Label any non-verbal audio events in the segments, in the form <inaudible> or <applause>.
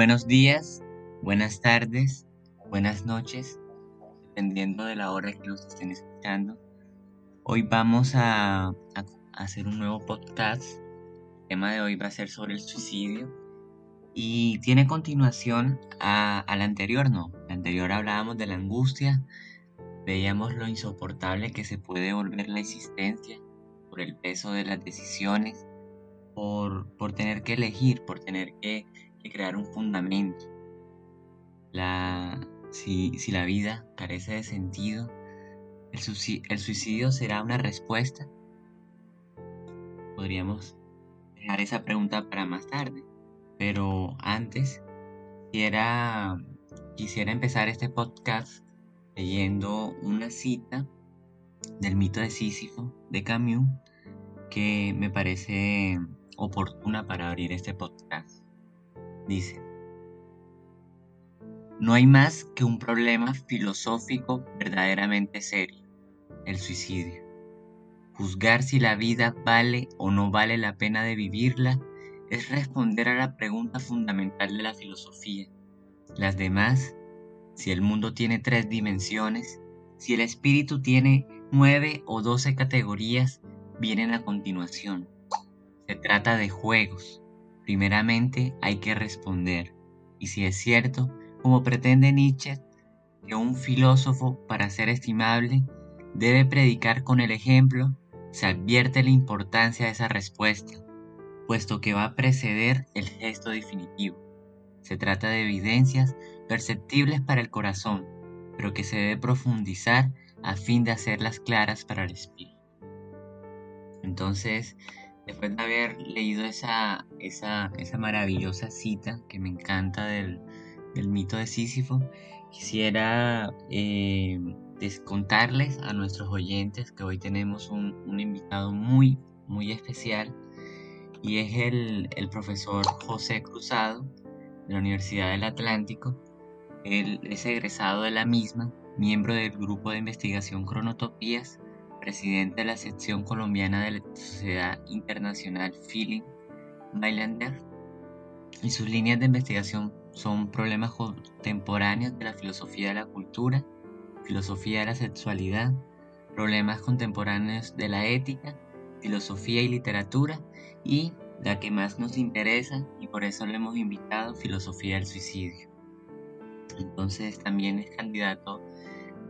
Buenos días, buenas tardes, buenas noches, dependiendo de la hora que los estén escuchando. Hoy vamos a, hacer un nuevo podcast. El tema de hoy va a ser sobre el suicidio y tiene continuación al anterior, ¿no? El anterior hablábamos de la angustia, veíamos lo insoportable que se puede volver la existencia por el peso de las decisiones, por tener que elegir, por tener que, crear un fundamento. La, si, si, la vida carece de sentido, el, el suicidio será una respuesta. Podríamos dejar esa pregunta para más tarde. Pero antes, quisiera, quisiera empezar este podcast leyendo una cita del mito de Sísifo de Camus que me parece oportuna para abrir este podcast. Dice, no hay más que un problema filosófico verdaderamente serio, el suicidio. Juzgar si la vida vale o no vale la pena de vivirla es responder a la pregunta fundamental de la filosofía. Las demás, si el mundo tiene tres dimensiones, si el espíritu tiene nueve o doce categorías, vienen a continuación. Se trata de juegos. Primeramente hay que responder. Y si es cierto, como pretende Nietzsche, que un filósofo, para ser estimable, debe predicar con el ejemplo, se advierte la importancia de esa respuesta puesto que va a preceder el gesto definitivo. Se trata de evidencias perceptibles para el corazón, pero que se debe profundizar a fin de hacerlas claras para el espíritu. Entonces, después de haber leído esa, esa, esa maravillosa cita que me encanta del, mito de Sísifo, quisiera eh, descontarles a nuestros oyentes que hoy tenemos un, un invitado muy, muy especial y es el, profesor José Cruzado de la Universidad del Atlántico. Él es egresado de la misma, miembro del grupo de investigación Cronotopías, presidente de la sección colombiana de la Sociedad Internacional Feeling Mailander, y sus líneas de investigación son problemas contemporáneos de la filosofía de la cultura, filosofía de la sexualidad, problemas contemporáneos de la ética, filosofía y literatura y la que más nos interesa y por eso lo hemos invitado, Filosofía del Suicidio. Entonces también es candidato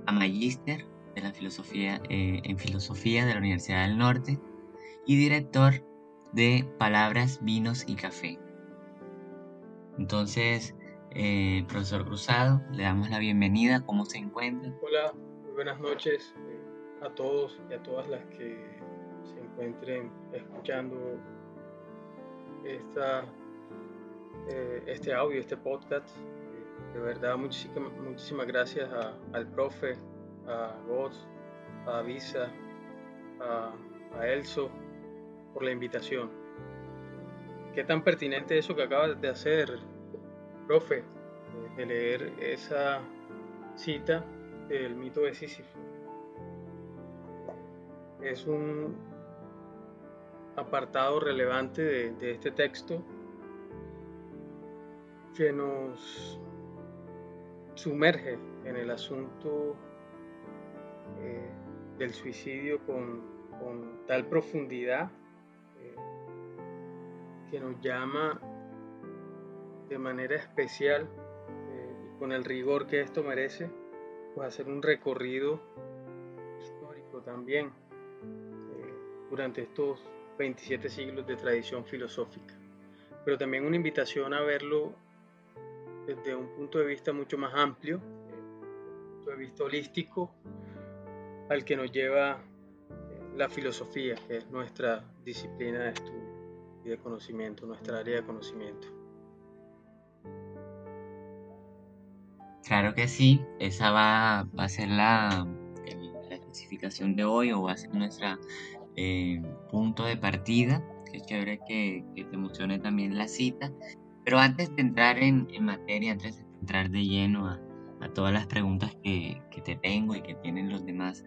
a magíster de la filosofía, eh, en filosofía de la Universidad del Norte y director de Palabras, Vinos y Café. Entonces, eh, profesor Cruzado, le damos la bienvenida. ¿Cómo se encuentra? Hola, muy buenas noches eh, a todos y a todas las que se encuentren escuchando esta, este audio, este podcast. De verdad, muchísimas, muchísimas gracias al profe, a Goz, a Visa, a, a, Elso por la invitación. Qué tan pertinente eso que acabas de hacer, profe, de leer esa cita del mito de Sísifo. Es un, apartado relevante de, este texto que nos sumerge en el asunto eh, del suicidio con, tal profundidad eh, que nos llama de manera especial eh, y con el rigor que esto merece, pues hacer un recorrido histórico también durante estos 27 siglos de tradición filosófica, pero también una invitación a verlo desde un punto de vista mucho más amplio, un punto de vista holístico, al que nos lleva eh, la filosofía, que es nuestra disciplina de estudio y de conocimiento, nuestra área de conocimiento. Claro que sí, esa va, a ser la, la especificación de hoy o va a ser nuestra eh, punto de partida. Qué chévere que, que, te emocione también la cita. Pero antes de entrar en, en materia, antes de entrar de lleno a, a todas las preguntas que, que, te tengo y que tienen los demás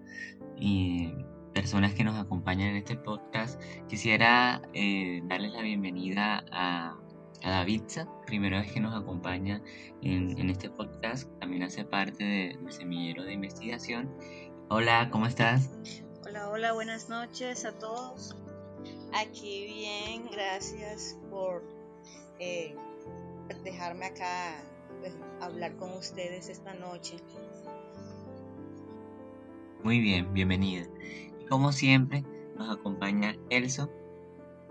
eh, personas que nos acompañan en este podcast, quisiera eh, darles la bienvenida a, a Davidza, primera vez que nos acompaña en, este podcast, también hace parte del semillero de investigación. Hola, ¿cómo estás? Hola, hola, buenas noches a todos. Aquí bien, gracias por eh, dejarme acá pues, hablar con ustedes esta noche. Muy bien, bienvenida. Como siempre, nos acompaña Elso.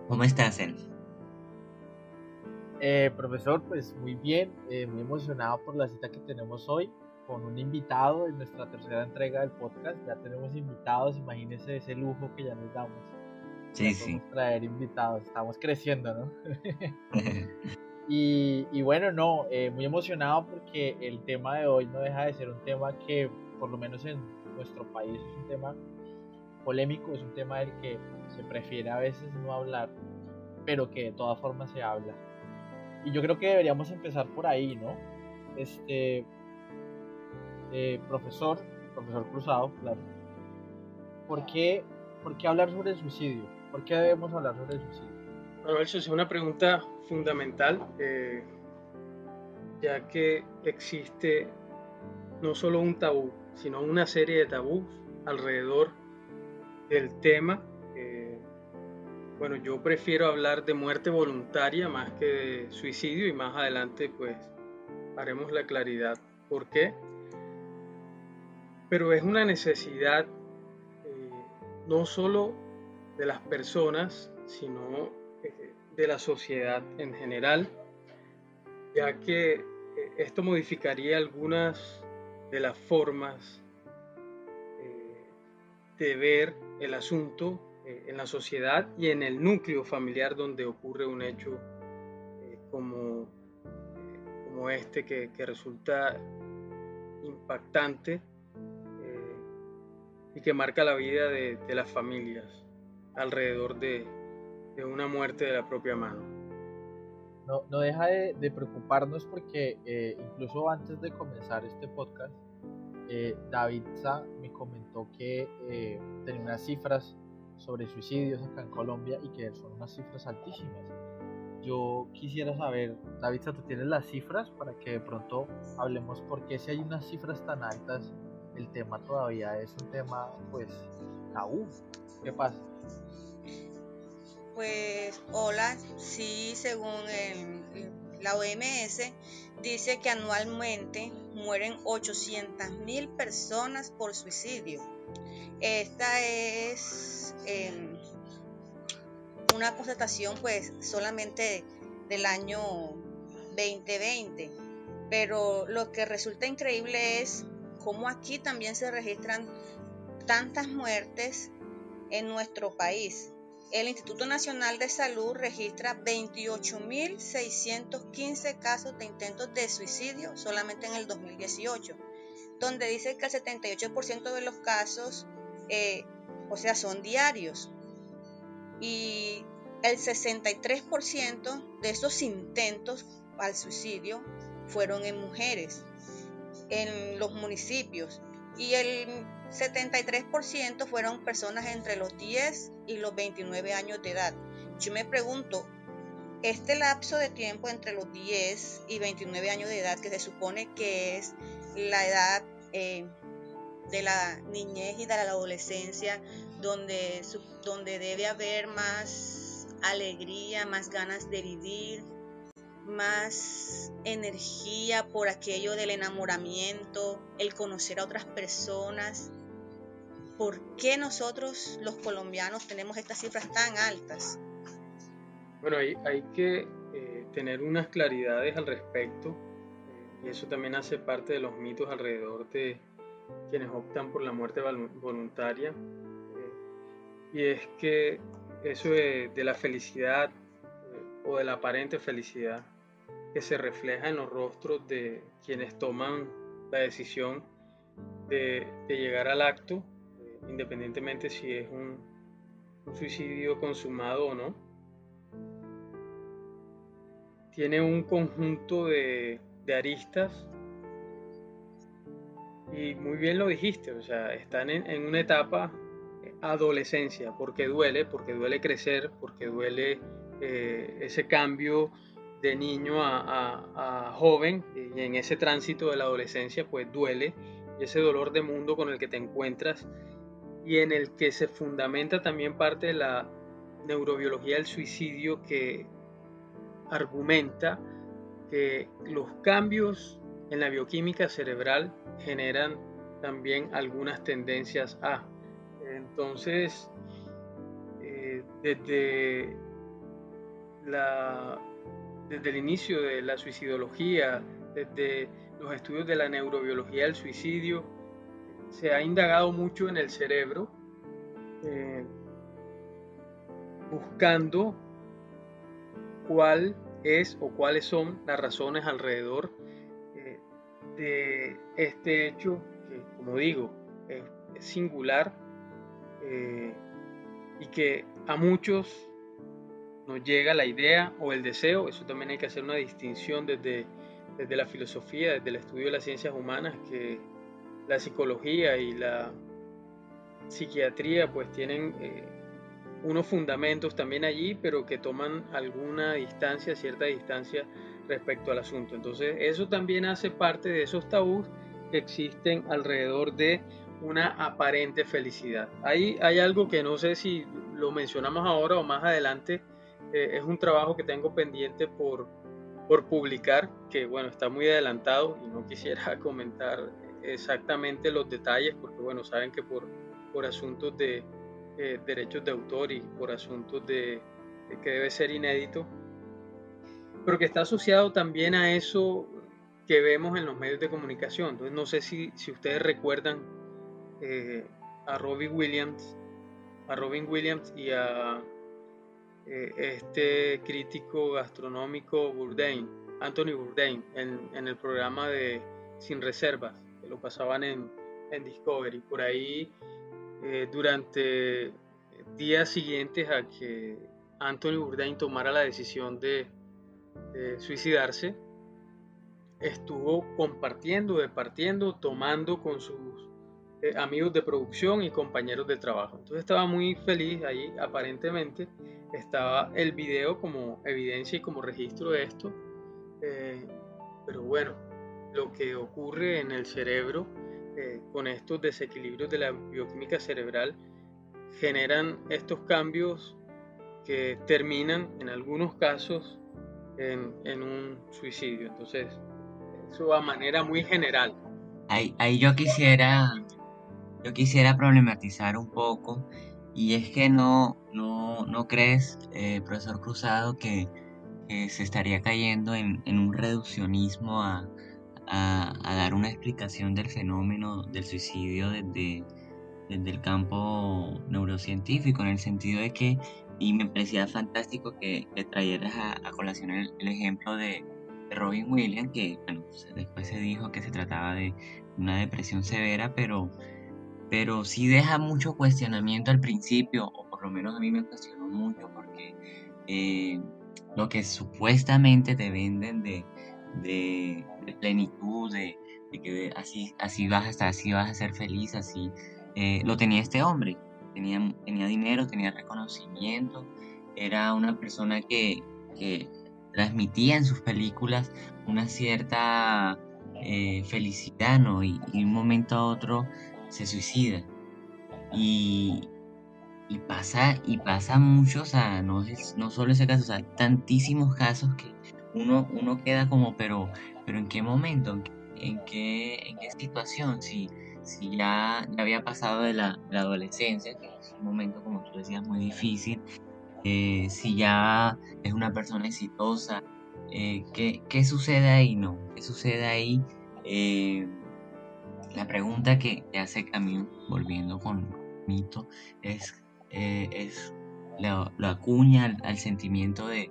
¿Cómo estás, Elso? Eh, profesor, pues muy bien, eh, muy emocionado por la cita que tenemos hoy con un invitado en nuestra tercera entrega del podcast. Ya tenemos invitados, imagínense ese lujo que ya nos damos. Sí, sí. Traer invitados, estamos creciendo, ¿no? <laughs> y, bueno, no, eh, muy emocionado porque el tema de hoy no deja de ser un tema que, por lo menos en nuestro país, es un tema polémico, es un tema del que se prefiere a veces no hablar, pero que de todas formas se habla. Y yo creo que deberíamos empezar por ahí, ¿no? Este, eh, profesor, profesor Cruzado, claro. ¿Por qué, ¿Por qué hablar sobre el suicidio? ¿Por qué debemos hablar sobre el suicidio? Bueno, eso es una pregunta fundamental, eh, ya que existe no solo un tabú, sino una serie de tabús alrededor del tema bueno, yo prefiero hablar de muerte voluntaria más que de suicidio y más adelante pues haremos la claridad por qué. Pero es una necesidad eh, no solo de las personas, sino eh, de la sociedad en general, ya que eh, esto modificaría algunas de las formas de ver el asunto eh, en la sociedad y en el núcleo familiar donde ocurre un hecho eh, como, eh, como este que, resulta impactante y que marca la vida de, las familias alrededor de, una muerte de la propia mano. No, no deja de, preocuparnos porque incluso antes de comenzar este podcast, David me comentó que tenía unas cifras sobre suicidios acá en Colombia y que son unas cifras altísimas. Yo quisiera saber, David, ¿tú tienes las cifras para que de pronto hablemos por qué si hay unas cifras tan altas, el tema todavía es un tema, pues, tabú? ¿Qué pasa? Pues, hola, sí, según la OMS, dice que anualmente mueren 800.000 personas por suicidio. Esta es em, una constatación pues solamente del año 2020, pero lo que resulta increíble es cómo aquí también se registran tantas muertes en nuestro país. El Instituto Nacional de Salud registra 28.615 casos de intentos de suicidio solamente en el 2018, donde dice que el 78% de los casos eh, o sea, son diarios. Y el 63% de esos intentos al suicidio fueron en mujeres, en los municipios. Y el 73% fueron personas entre los 10 y los 29 años de edad. Yo me pregunto, este lapso de tiempo entre los 10 y 29 años de edad, que se supone que es la edad eh, de la niñez y de la adolescencia, donde, donde debe haber más alegría, más ganas de vivir, más energía por aquello del enamoramiento, el conocer a otras personas. ¿Por qué nosotros los colombianos tenemos estas cifras tan altas? Bueno, hay, que eh, tener unas claridades al respecto eh, y eso también hace parte de los mitos alrededor de, quienes optan por la muerte voluntaria. Eh, y es que eso de, la felicidad o de la aparente felicidad que se refleja en los rostros de quienes toman la decisión de, llegar al acto, eh, independientemente si es un, suicidio consumado o no, tiene un conjunto de, aristas. Y muy bien lo dijiste, o sea, están en, una etapa eh, adolescencia, porque duele, porque duele crecer, porque duele eh, ese cambio de niño a, joven y en ese tránsito de la adolescencia pues duele y ese dolor de mundo con el que te encuentras y en el que se fundamenta también parte de la neurobiología del suicidio que argumenta que los cambios en la bioquímica cerebral generan también algunas tendencias a. Entonces, eh, desde, la, desde el inicio de la suicidología, desde los estudios de la neurobiología del suicidio, se ha indagado mucho en el cerebro, eh, buscando cuál es o cuáles son las razones alrededor eh, de este hecho que, como digo, es, singular eh, y que a muchos nos llega la idea o el deseo, eso también hay que hacer una distinción desde, desde la filosofía, desde el estudio de las ciencias humanas, que la psicología y la psiquiatría pues tienen eh, unos fundamentos también allí, pero que toman alguna distancia, cierta distancia respecto al asunto. Entonces, eso también hace parte de esos tabús que existen alrededor de una aparente felicidad. Ahí hay algo que no sé si lo mencionamos ahora o más adelante, eh, es un trabajo que tengo pendiente por, por publicar, que bueno, está muy adelantado y no quisiera <laughs> comentar exactamente los detalles, porque bueno, saben que por, por asuntos de, eh, derechos de autor y por asuntos de, que debe ser inédito, pero que está asociado también a eso que vemos en los medios de comunicación. Entonces no sé si, si ustedes recuerdan eh, a Robin Williams, a Robin Williams y a eh, este crítico gastronómico Bourdain, Anthony Bourdain, en, en, el programa de Sin Reservas, que lo pasaban en, en Discovery. Por ahí eh, durante días siguientes a que Anthony Bourdain tomara la decisión de, suicidarse, estuvo compartiendo, departiendo, tomando con sus eh, amigos de producción y compañeros de trabajo. Entonces estaba muy feliz ahí, aparentemente estaba el video como evidencia y como registro de esto. Eh, pero bueno, lo que ocurre en el cerebro eh, con estos desequilibrios de la bioquímica cerebral generan estos cambios que terminan en algunos casos en, un suicidio. Entonces, eso a manera muy general. Ahí, ahí yo quisiera yo quisiera problematizar un poco y es que no, no, no crees, eh, profesor Cruzado, que, se estaría cayendo en, un reduccionismo a, a, dar una explicación del fenómeno del suicidio desde, desde el campo neurocientífico, en el sentido de que, y me parecía fantástico que, que trajeras a, colación el, ejemplo de, Robin Williams, que bueno, después se dijo que se trataba de una depresión severa, pero, pero sí deja mucho cuestionamiento al principio, o por lo menos a mí me cuestionó mucho, porque eh, lo que supuestamente te venden de, de, plenitud, de, que así, así vas a estar, así vas a ser feliz, así. Eh, lo tenía este hombre, tenía, tenía dinero, tenía reconocimiento, era una persona que, que transmitía en sus películas una cierta eh, felicidad, ¿no? Y, de un momento a otro se suicida. Y, y pasa, y pasa mucho, o sea, no, no solo ese caso, o sea, tantísimos casos que uno, uno queda como, pero, pero ¿en qué momento? ¿En qué, en qué situación? Si, si ya, ya había pasado de la, adolescencia, que es un momento, como tú decías, muy difícil, eh, si ya es una persona exitosa, eh, ¿qué, ¿qué, sucede ahí? No, ¿qué sucede ahí? Eh, la pregunta que hace Camilo, volviendo con Mito, es, es lo, acuña al sentimiento de,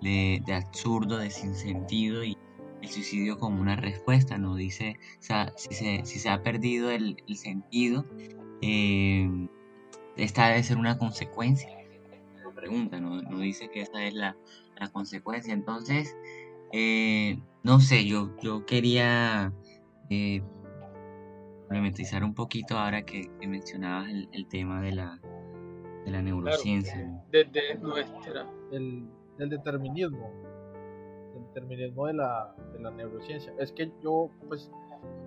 de, absurdo, de sinsentido y el suicidio como una respuesta, ¿no? Dice, si se, ha perdido el, sentido, eh, esta debe ser una consecuencia. Lo pregunta, ¿no? dice que esta es la, consecuencia. Entonces, eh, no sé, yo, yo quería eh, problematizar un poquito ahora que, mencionabas el, tema de la, de la neurociencia. desde nuestra, el determinismo. determinismo de la, de la neurociencia. Es que yo, pues,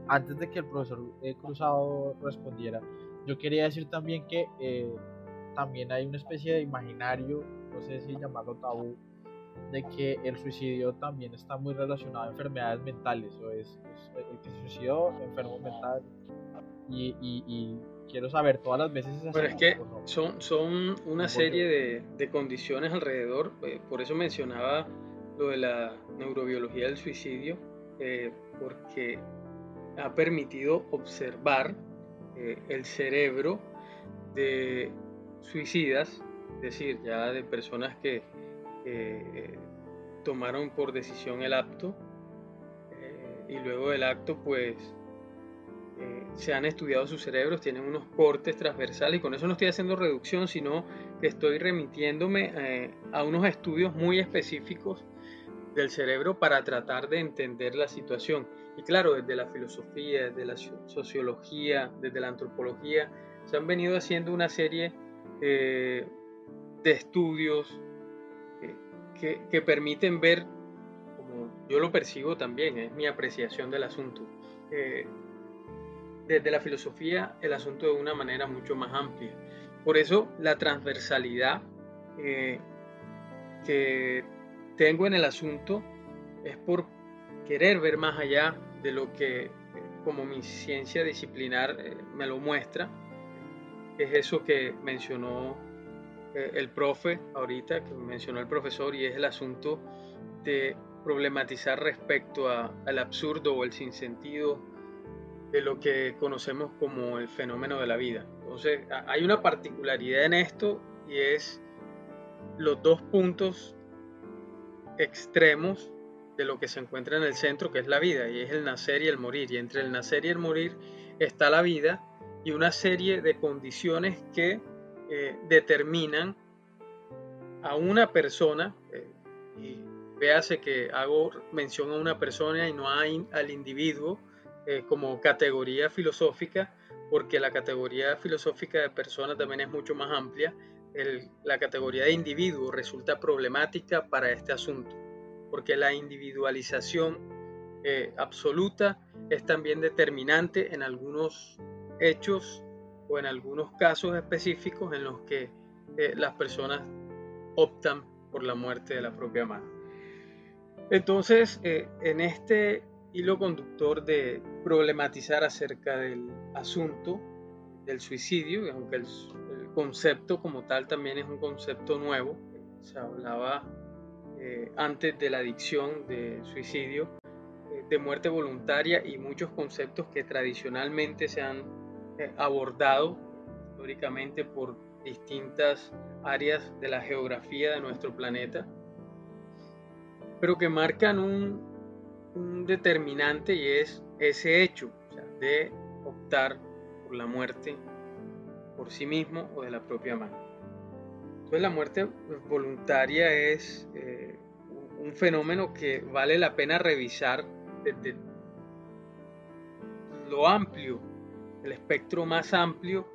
antes de que el profesor eh, Cruzado respondiera, yo quería decir también que eh, también hay una especie de imaginario, no sé si llamarlo tabú, de que el suicidio también está muy relacionado a enfermedades mentales, o es, el que se suicidó, enfermo mental, y, y, quiero saber todas las veces es Pero es que son, son una serie de, de, condiciones alrededor, eh, por eso mencionaba lo de la neurobiología del suicidio, eh, porque ha permitido observar eh, el cerebro de suicidas, es decir, ya de personas que eh, tomaron por decisión el acto y luego del acto pues se han estudiado sus cerebros, tienen unos cortes transversales y con eso no estoy haciendo reducción, sino que estoy remitiéndome a unos estudios muy específicos del cerebro para tratar de entender la situación. Y claro, desde la filosofía, desde la sociología, desde la antropología, se han venido haciendo una serie eh, de estudios eh, que, permiten ver, como yo lo percibo también, es mi apreciación del asunto, eh, desde la filosofía el asunto de una manera mucho más amplia. Por eso la transversalidad que tengo en el asunto es por querer ver más allá de lo que como mi ciencia disciplinar eh, me lo muestra. Es eso que mencionó eh, el profe ahorita, que mencionó el profesor, y es el asunto de problematizar respecto al absurdo o el sinsentido de lo que conocemos como el fenómeno de la vida. Entonces, hay una particularidad en esto y es los dos puntos extremos de lo que se encuentra en el centro, que es la vida, y es el nacer y el morir. Y entre el nacer y el morir está la vida y una serie de condiciones que eh, determinan a una persona, eh, y véase que hago mención a una persona y no al individuo eh, como categoría filosófica, porque la categoría filosófica de persona también es mucho más amplia la categoría de individuo resulta problemática para este asunto, porque la individualización eh, absoluta es también determinante en algunos hechos o en algunos casos específicos en los que eh, las personas optan por la muerte de la propia madre. Entonces, eh, en este hilo conductor de problematizar acerca del asunto del suicidio, aunque el, concepto como tal también es un concepto nuevo. Se hablaba eh, antes de la adicción, de suicidio, eh, de muerte voluntaria y muchos conceptos que tradicionalmente se han abordado históricamente por distintas áreas de la geografía de nuestro planeta, pero que marcan un, determinante y es ese hecho de optar por la muerte por sí mismo o de la propia mano. Entonces la muerte voluntaria es eh, un fenómeno que vale la pena revisar desde lo amplio, el espectro más amplio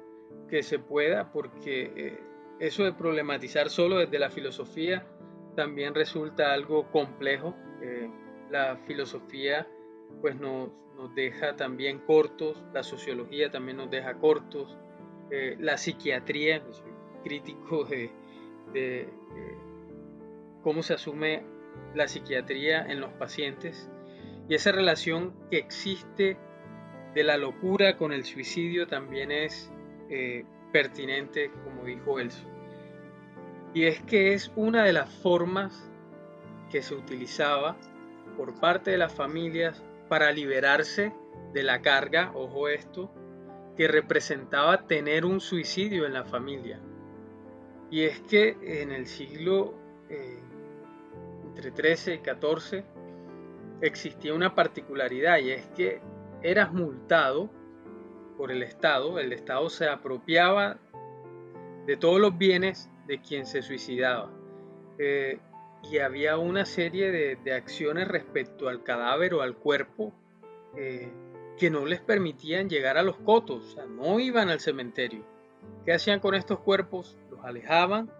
que se pueda, porque eh, eso de problematizar solo desde la filosofía también resulta algo complejo. Eh, la filosofía pues nos, nos deja también cortos, la sociología también nos deja cortos, eh, la psiquiatría, crítico de, de cómo se asume la psiquiatría en los pacientes y esa relación que existe de la locura con el suicidio también es eh, pertinente, como dijo Elso. Y es que es una de las formas que se utilizaba por parte de las familias para liberarse de la carga, ojo esto, que representaba tener un suicidio en la familia. Y es que en el siglo eh, entre 13 y 14 existía una particularidad y es que eras multado por el Estado, el Estado se apropiaba de todos los bienes de quien se suicidaba. Eh, y había una serie de, acciones respecto al cadáver o al cuerpo eh, que no les permitían llegar a los cotos, o sea, no iban al cementerio. ¿Qué hacían con estos cuerpos? Los alejaban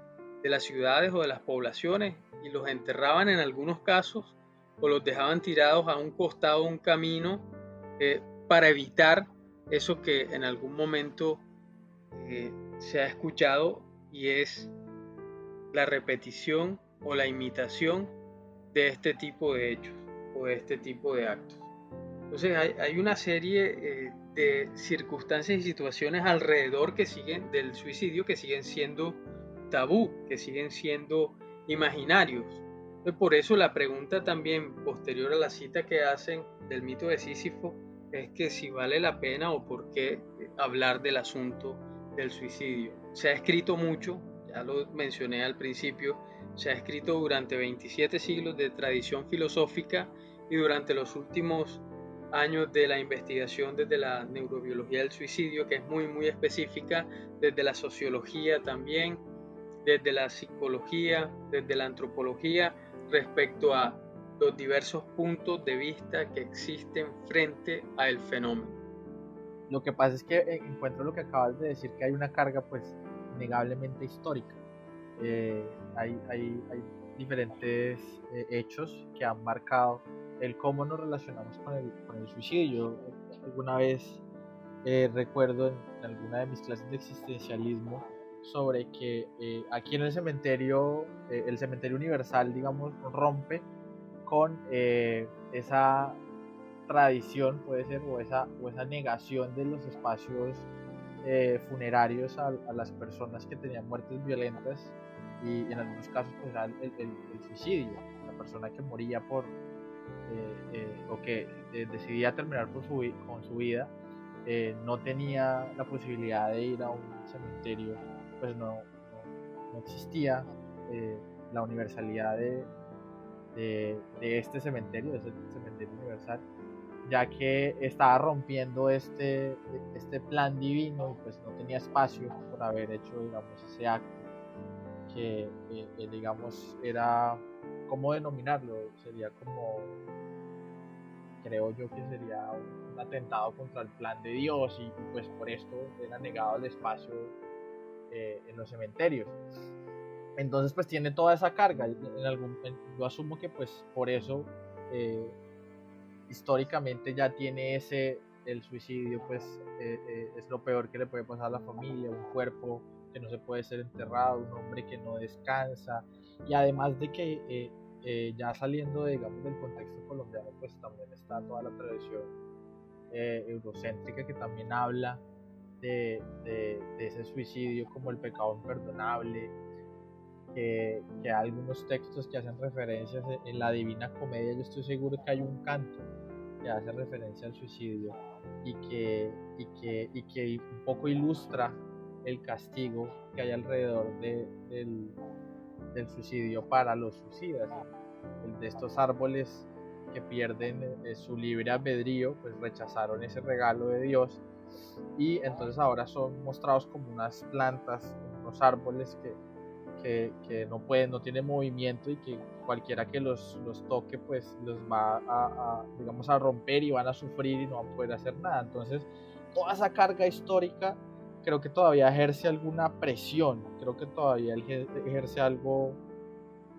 de las ciudades o de las poblaciones y los enterraban en algunos casos o los dejaban tirados a un costado de un camino eh, para evitar eso que en algún momento eh, se ha escuchado y es la repetición o la imitación de este tipo de hechos o de este tipo de actos. Entonces hay, una serie eh, de circunstancias y situaciones alrededor que siguen del suicidio que siguen siendo tabú, que siguen siendo imaginarios. por eso la pregunta también posterior a la cita que hacen del mito de Sísifo es que si vale la pena o por qué hablar del asunto del suicidio. Se ha escrito mucho, ya lo mencioné al principio, se ha escrito durante 27 siglos de tradición filosófica y durante los últimos años de la investigación desde la neurobiología del suicidio, que es muy, muy específica, desde la sociología también, desde la psicología, desde la antropología, respecto a los diversos puntos de vista que existen frente al fenómeno. Lo que pasa es que eh, encuentro lo que acabas de decir, que hay una carga pues innegablemente histórica. Eh, hay, hay, hay, diferentes eh, hechos que han marcado el cómo nos relacionamos con el, con el suicidio. Alguna vez eh, recuerdo en, alguna de mis clases de existencialismo sobre que eh, aquí en el cementerio, eh, el cementerio universal, digamos, rompe con esa tradición, puede ser, o esa, o esa negación de los espacios funerarios a, las personas que tenían muertes violentas y en algunos casos pues el, el suicidio, la persona que moría por, eh, eh, o que eh, decidía terminar con su, con su vida, no tenía la posibilidad de ir a un cementerio, pues no, no, existía la universalidad de, de, este cementerio, de este cementerio universal, ya que estaba rompiendo este, este plan divino y pues no tenía espacio por haber hecho, digamos, ese acto que, digamos, era, ¿cómo denominarlo? Sería como creo yo que sería un, atentado contra el plan de Dios y, pues por esto era negado el espacio eh, en los cementerios. Entonces pues tiene toda esa carga. En algún, yo asumo que pues por eso eh, históricamente ya tiene ese, el suicidio pues eh, es lo peor que le puede pasar a la familia, un cuerpo que no se puede ser enterrado, un hombre que no descansa y además de que eh, ya saliendo digamos del contexto colombiano pues también está toda la tradición eh, eurocéntrica que también habla de, de, ese suicidio como el pecado imperdonable que, que, algunos textos que hacen referencias en la Divina Comedia yo estoy seguro que hay un canto que hace referencia al suicidio y que, y que, y que un poco ilustra el castigo que hay alrededor de, del, del suicidio para los suicidas. El de estos árboles que pierden eh, su libre albedrío, pues rechazaron ese regalo de Dios y entonces ahora son mostrados como unas plantas, unos árboles que, que, que no pueden, no tienen movimiento y que cualquiera que los, los toque pues los va a, a, digamos, a romper y van a sufrir y no van a poder hacer nada. Entonces toda esa carga histórica creo que todavía ejerce alguna presión, creo que todavía ejerce algo,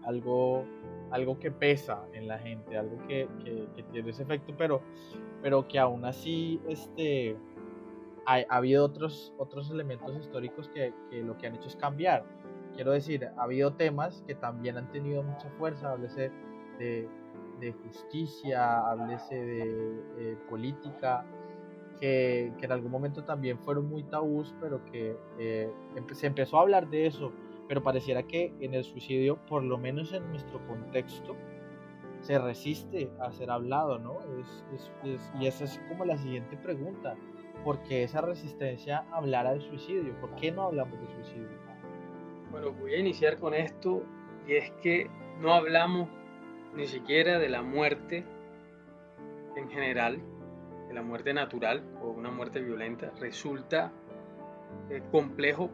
algo, algo que pesa en la gente, algo que, que, tiene ese efecto, pero, pero que aún así este, ha, ha habido otros, otros elementos históricos que, que, lo que han hecho es cambiar. Quiero decir, ha habido temas que también han tenido mucha fuerza, háblese de, justicia, háblese de eh, política, que, en algún momento también fueron muy tabús, pero que eh, se empezó a hablar de eso, pero pareciera que en el suicidio, por lo menos en nuestro contexto, se resiste a ser hablado, ¿no? y esa es como la siguiente pregunta, ¿por qué esa resistencia a hablar del suicidio? ¿Por qué no hablamos de suicidio? Bueno, voy a iniciar con esto, y es que no hablamos ni siquiera de la muerte en general, la muerte natural o una muerte violenta resulta eh, complejo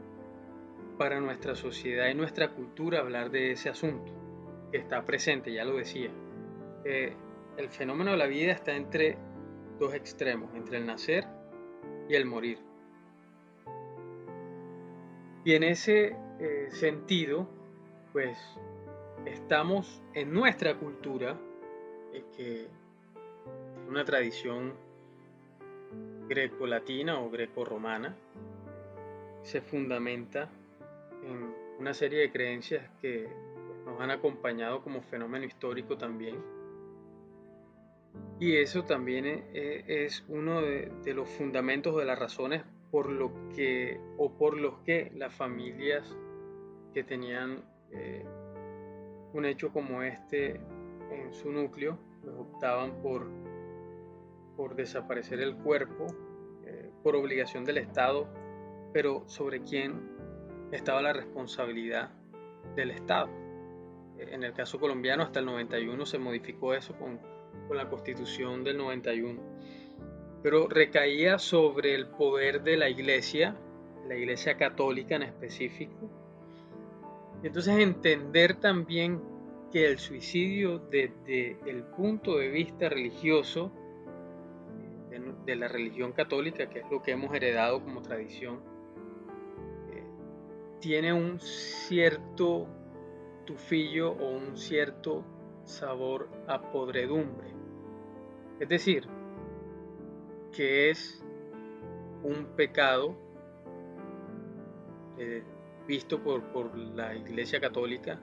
para nuestra sociedad y nuestra cultura hablar de ese asunto que está presente, ya lo decía. Eh, el fenómeno de la vida está entre dos extremos, entre el nacer y el morir. Y en ese eh, sentido, pues estamos en nuestra cultura que es una tradición greco-latina o greco-romana, se fundamenta en una serie de creencias que nos han acompañado como fenómeno histórico también. Y eso también es uno de, los fundamentos de las razones por lo que o por los que las familias que tenían eh, un hecho como este en su núcleo pues optaban por, por desaparecer el cuerpo eh, por obligación del Estado, pero sobre quién estaba la responsabilidad del Estado. En el caso colombiano hasta el 91 se modificó eso con, con la constitución del 91, pero recaía sobre el poder de la iglesia, la iglesia católica en específico. Entonces entender también que el suicidio desde el punto de vista religioso, de, de la religión católica, que es lo que hemos heredado como tradición, tiene un cierto tufillo o un cierto sabor a podredumbre. Es decir, que es un pecado eh, visto por, la Iglesia Católica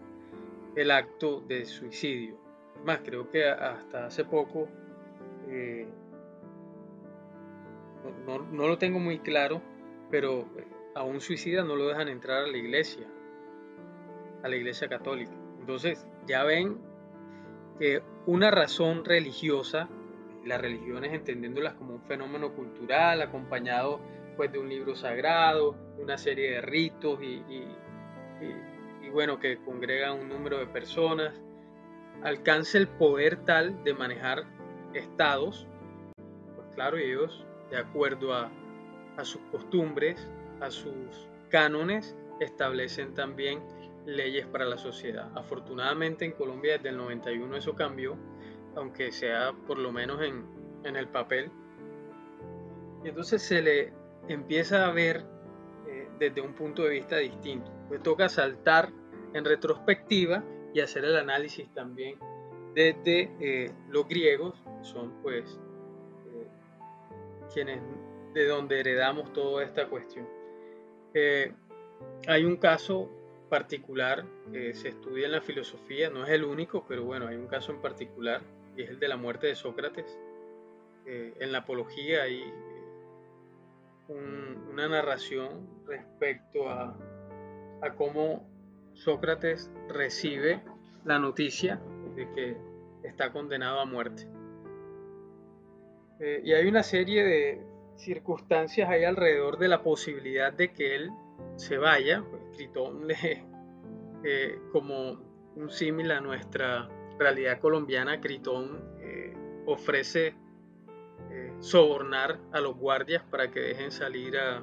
el acto de suicidio. Más, creo que hasta hace poco, eh, no, no, lo tengo muy claro, pero eh, a un suicida no lo dejan entrar a la iglesia, a la iglesia católica. Entonces, ya ven que una razón religiosa, las religiones entendiéndolas como un fenómeno cultural, acompañado pues de un libro sagrado, una serie de ritos y, y, bueno, que congregan un número de personas, alcance el poder tal de manejar estados, pues claro, ellos, de acuerdo a, a sus costumbres, a sus cánones, establecen también leyes para la sociedad. Afortunadamente en Colombia desde el 91 eso cambió, aunque sea por lo menos en, el papel. Y entonces se le empieza a ver eh, desde un punto de vista distinto. Pues toca saltar en retrospectiva y hacer el análisis también desde eh, los griegos, que son pues eh, quienes de donde heredamos toda esta cuestión. Eh, hay un caso particular que se estudia en la filosofía, no es el único, pero bueno, hay un caso en particular, y es el de la muerte de Sócrates. En la apología hay una narración respecto a, cómo Sócrates recibe la noticia de que está condenado a muerte. Eh, y hay una serie de, circunstancias hay alrededor de la posibilidad de que él se vaya. Pues, Tritón le, <laughs> eh, como un símil a nuestra realidad colombiana, Critón eh, ofrece sobornar a los guardias para que dejen salir a,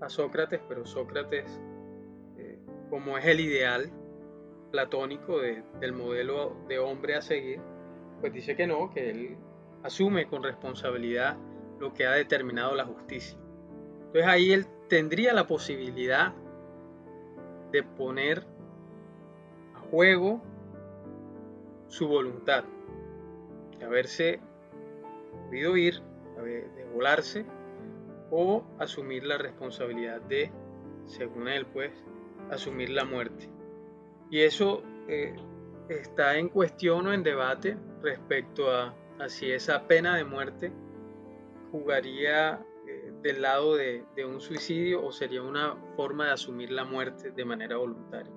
a Sócrates, pero Sócrates, como es el ideal platónico del modelo de hombre a seguir, pues dice que no, que él asume con responsabilidad lo que ha determinado la justicia. Entonces ahí él tendría la posibilidad de poner a juego su voluntad, de haberse podido ir, de volarse o asumir la responsabilidad de, según él, pues, asumir la muerte. Y eso eh, está en cuestión o en debate respecto a, si esa pena de muerte jugaría eh, del lado de, un suicidio o sería una forma de asumir la muerte de manera voluntaria.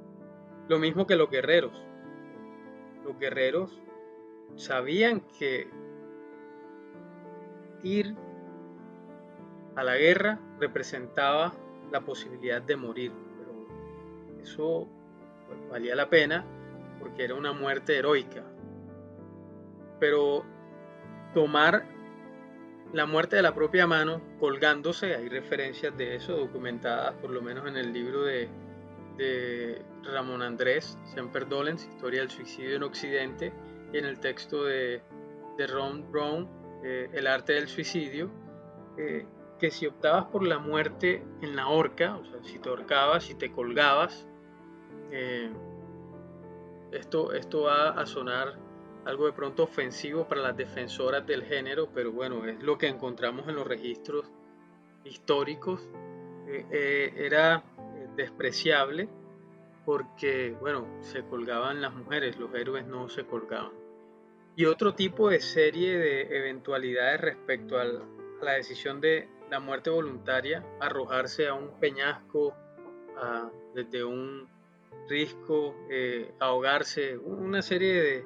Lo mismo que los guerreros. Los guerreros sabían que ir a la guerra representaba la posibilidad de morir, pero eso pues, valía la pena porque era una muerte heroica. Pero tomar la muerte de la propia mano, colgándose, hay referencias de eso documentadas por lo menos en el libro de, Ramón Andrés, Semper Dolens, Historia del Suicidio en Occidente, y en el texto de, Ron Brown, eh, El arte del suicidio, eh, que si optabas por la muerte en la horca, o sea, si te ahorcabas, si te colgabas, eh, esto, esto va a sonar algo de pronto ofensivo para las defensoras del género, pero bueno, es lo que encontramos en los registros históricos. Era despreciable porque, bueno, se colgaban las mujeres, los héroes no se colgaban. Y otro tipo de serie de eventualidades respecto a la decisión de la muerte voluntaria, arrojarse a un peñasco, desde un risco, eh, ahogarse, una serie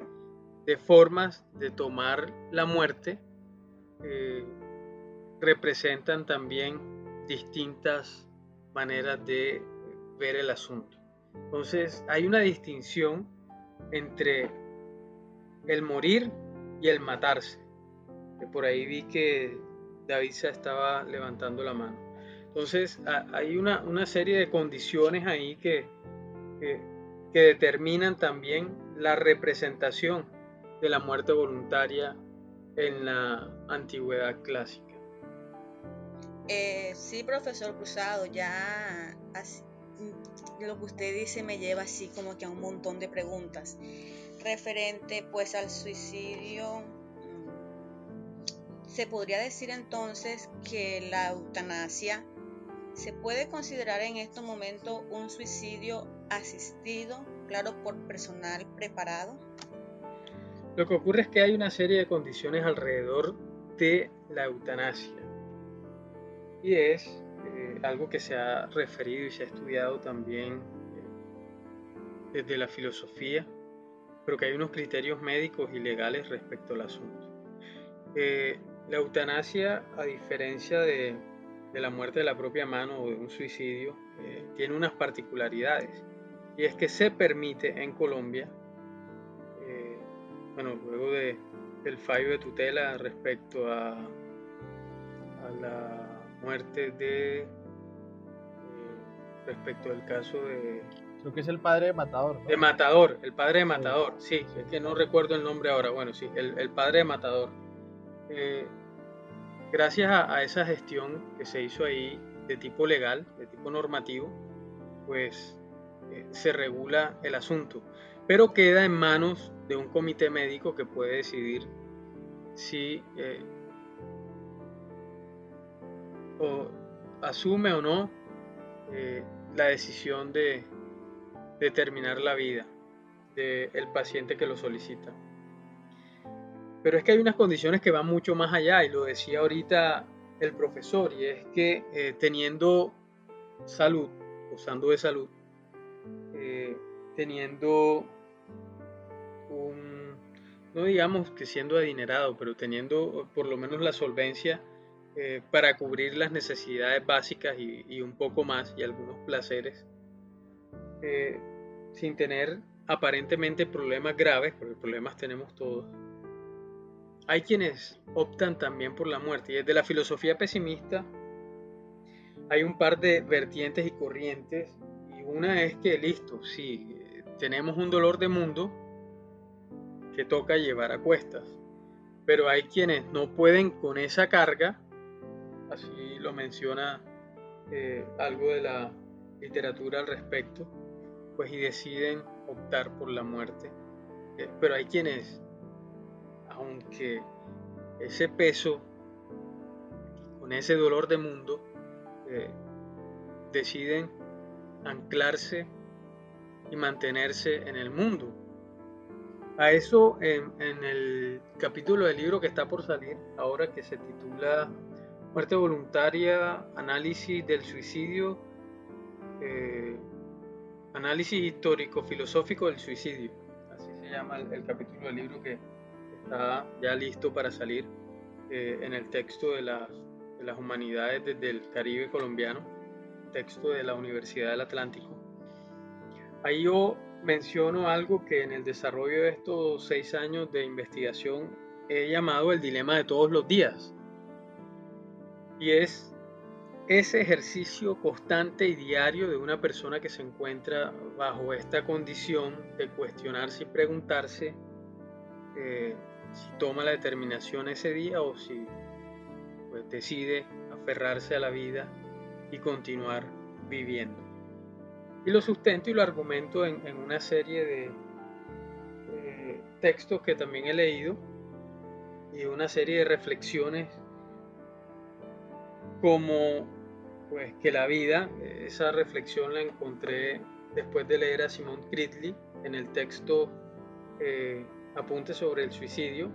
de, formas de tomar la muerte eh, representan también distintas maneras de ver el asunto. Entonces hay una distinción entre el morir y el matarse. Por ahí vi que David se estaba levantando la mano. Entonces hay una, una serie de condiciones ahí que, que, determinan también la representación de la muerte voluntaria en la antigüedad clásica. Eh, sí, profesor Cruzado, ya lo que usted dice me lleva así como que a un montón de preguntas referente pues al suicidio. Mm, se podría decir entonces que la eutanasia se puede considerar en estos momentos un suicidio asistido, claro, por personal preparado. Lo que ocurre es que hay una serie de condiciones alrededor de la eutanasia y es eh, algo que se ha referido y se ha estudiado también eh, desde la filosofía, pero que hay unos criterios médicos y legales respecto al asunto. Eh, la eutanasia, a diferencia de, la muerte de la propia mano o de un suicidio, tiene unas particularidades. Y es que se permite en Colombia, bueno, luego de, del fallo de tutela respecto a, a la muerte de eh, respecto al caso de creo que es el padre de Matador de Matador el padre de Matador sí, es que no recuerdo el nombre ahora. Bueno sí el, padre de Matador. Eh, gracias a, esa gestión que se hizo ahí de tipo legal de tipo normativo pues eh, se regula el asunto. Pero queda en manos de un comité médico que puede decidir si o asume o no eh, la decisión de, terminar la vida del paciente que lo solicita. Pero es que hay unas condiciones que van mucho más allá y lo decía ahorita el profesor y es que eh, teniendo salud, usando de salud, eh, teniendo un, no digamos que siendo adinerado, pero teniendo por lo menos la solvencia eh, para cubrir las necesidades básicas y, un poco más y algunos placeres, eh, sin tener aparentemente problemas graves, porque problemas tenemos todos. Hay quienes optan también por la muerte y desde la filosofía pesimista hay un par de vertientes y corrientes y una es que listo, si tenemos un dolor de mundo que toca llevar a cuestas, pero hay quienes no pueden con esa carga así lo menciona eh, algo de la literatura al respecto, pues y deciden optar por la muerte. Eh, pero hay quienes, aunque ese peso, con ese dolor de mundo, eh, deciden anclarse y mantenerse en el mundo. A eso en, en, el capítulo del libro que está por salir, ahora que se titula Muerte voluntaria, análisis del suicidio, eh, análisis histórico-filosófico del suicidio. Así se llama el, capítulo del libro que está ya listo para salir eh, en el texto de las, de las humanidades desde el Caribe colombiano, texto de la Universidad del Atlántico. Ahí yo menciono algo que en el desarrollo de estos seis años de investigación he llamado el dilema de todos los días y es ese ejercicio constante y diario de una persona que se encuentra bajo esta condición de cuestionarse y preguntarse eh, si toma la determinación ese día o si pues, decide aferrarse a la vida y continuar viviendo. Y lo sustento y lo argumento en, una serie de textos que también he leído y una serie de reflexiones como pues que la vida, esa reflexión la encontré después de leer a Simon Cridley en el texto eh, Apunte sobre el suicidio.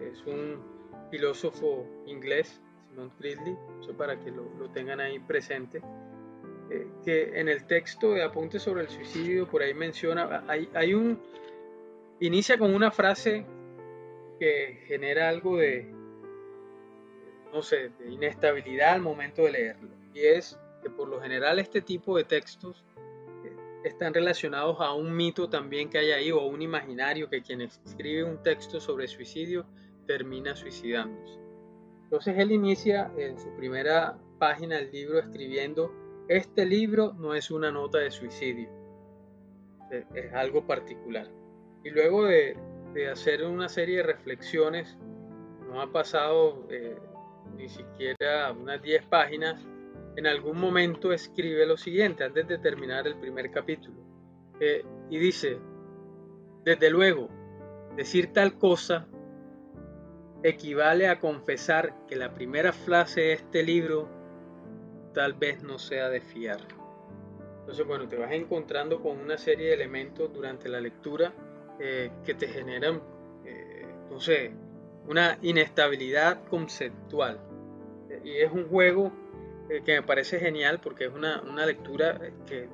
Es un filósofo inglés, Simon Cridley, eso para que lo, tengan ahí presente, eh, que en el texto de Apunte sobre el suicidio, por ahí menciona, hay, hay un, inicia con una frase que genera algo de, no sé, de inestabilidad al momento de leerlo. Y es que por lo general este tipo de textos eh, están relacionados a un mito también que hay ahí o a un imaginario que quien escribe un texto sobre suicidio termina suicidándose. Entonces él inicia en su primera página del libro escribiendo, este libro no es una nota de suicidio, es algo particular. Y luego de, hacer una serie de reflexiones, no ha pasado eh, ni siquiera unas 10 páginas, en algún momento escribe lo siguiente antes de terminar el primer capítulo. Eh, y dice, desde luego, decir tal cosa equivale a confesar que la primera frase de este libro tal vez no sea de fiar. Entonces, bueno, te vas encontrando con una serie de elementos durante la lectura eh, que te generan, eh, no sé, una inestabilidad conceptual. Y es un juego eh, que me parece genial porque es una, una lectura que,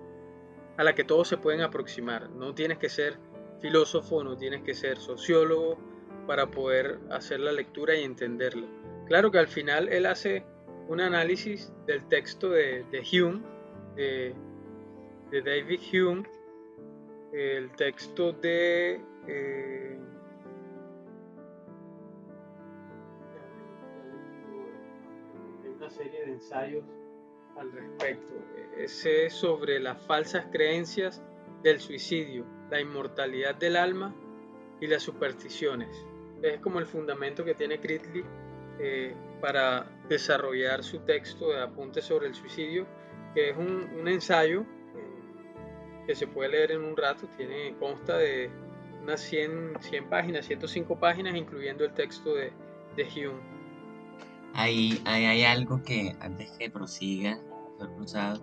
a la que todos se pueden aproximar. No tienes que ser filósofo, no tienes que ser sociólogo para poder hacer la lectura y entenderla. Claro que al final él hace un análisis del texto de, Hume, de, de, David Hume, el texto de... Eh, serie de ensayos al respecto. Ese es sobre las falsas creencias del suicidio, la inmortalidad del alma y las supersticiones. Es como el fundamento que tiene Critly eh, para desarrollar su texto de apuntes sobre el suicidio, que es un, ensayo eh, que se puede leer en un rato, tiene, consta de unas 100, 100 páginas, 105 páginas, incluyendo el texto de, de Hume. Hay, hay, algo que antes que prosiga, Cruzado,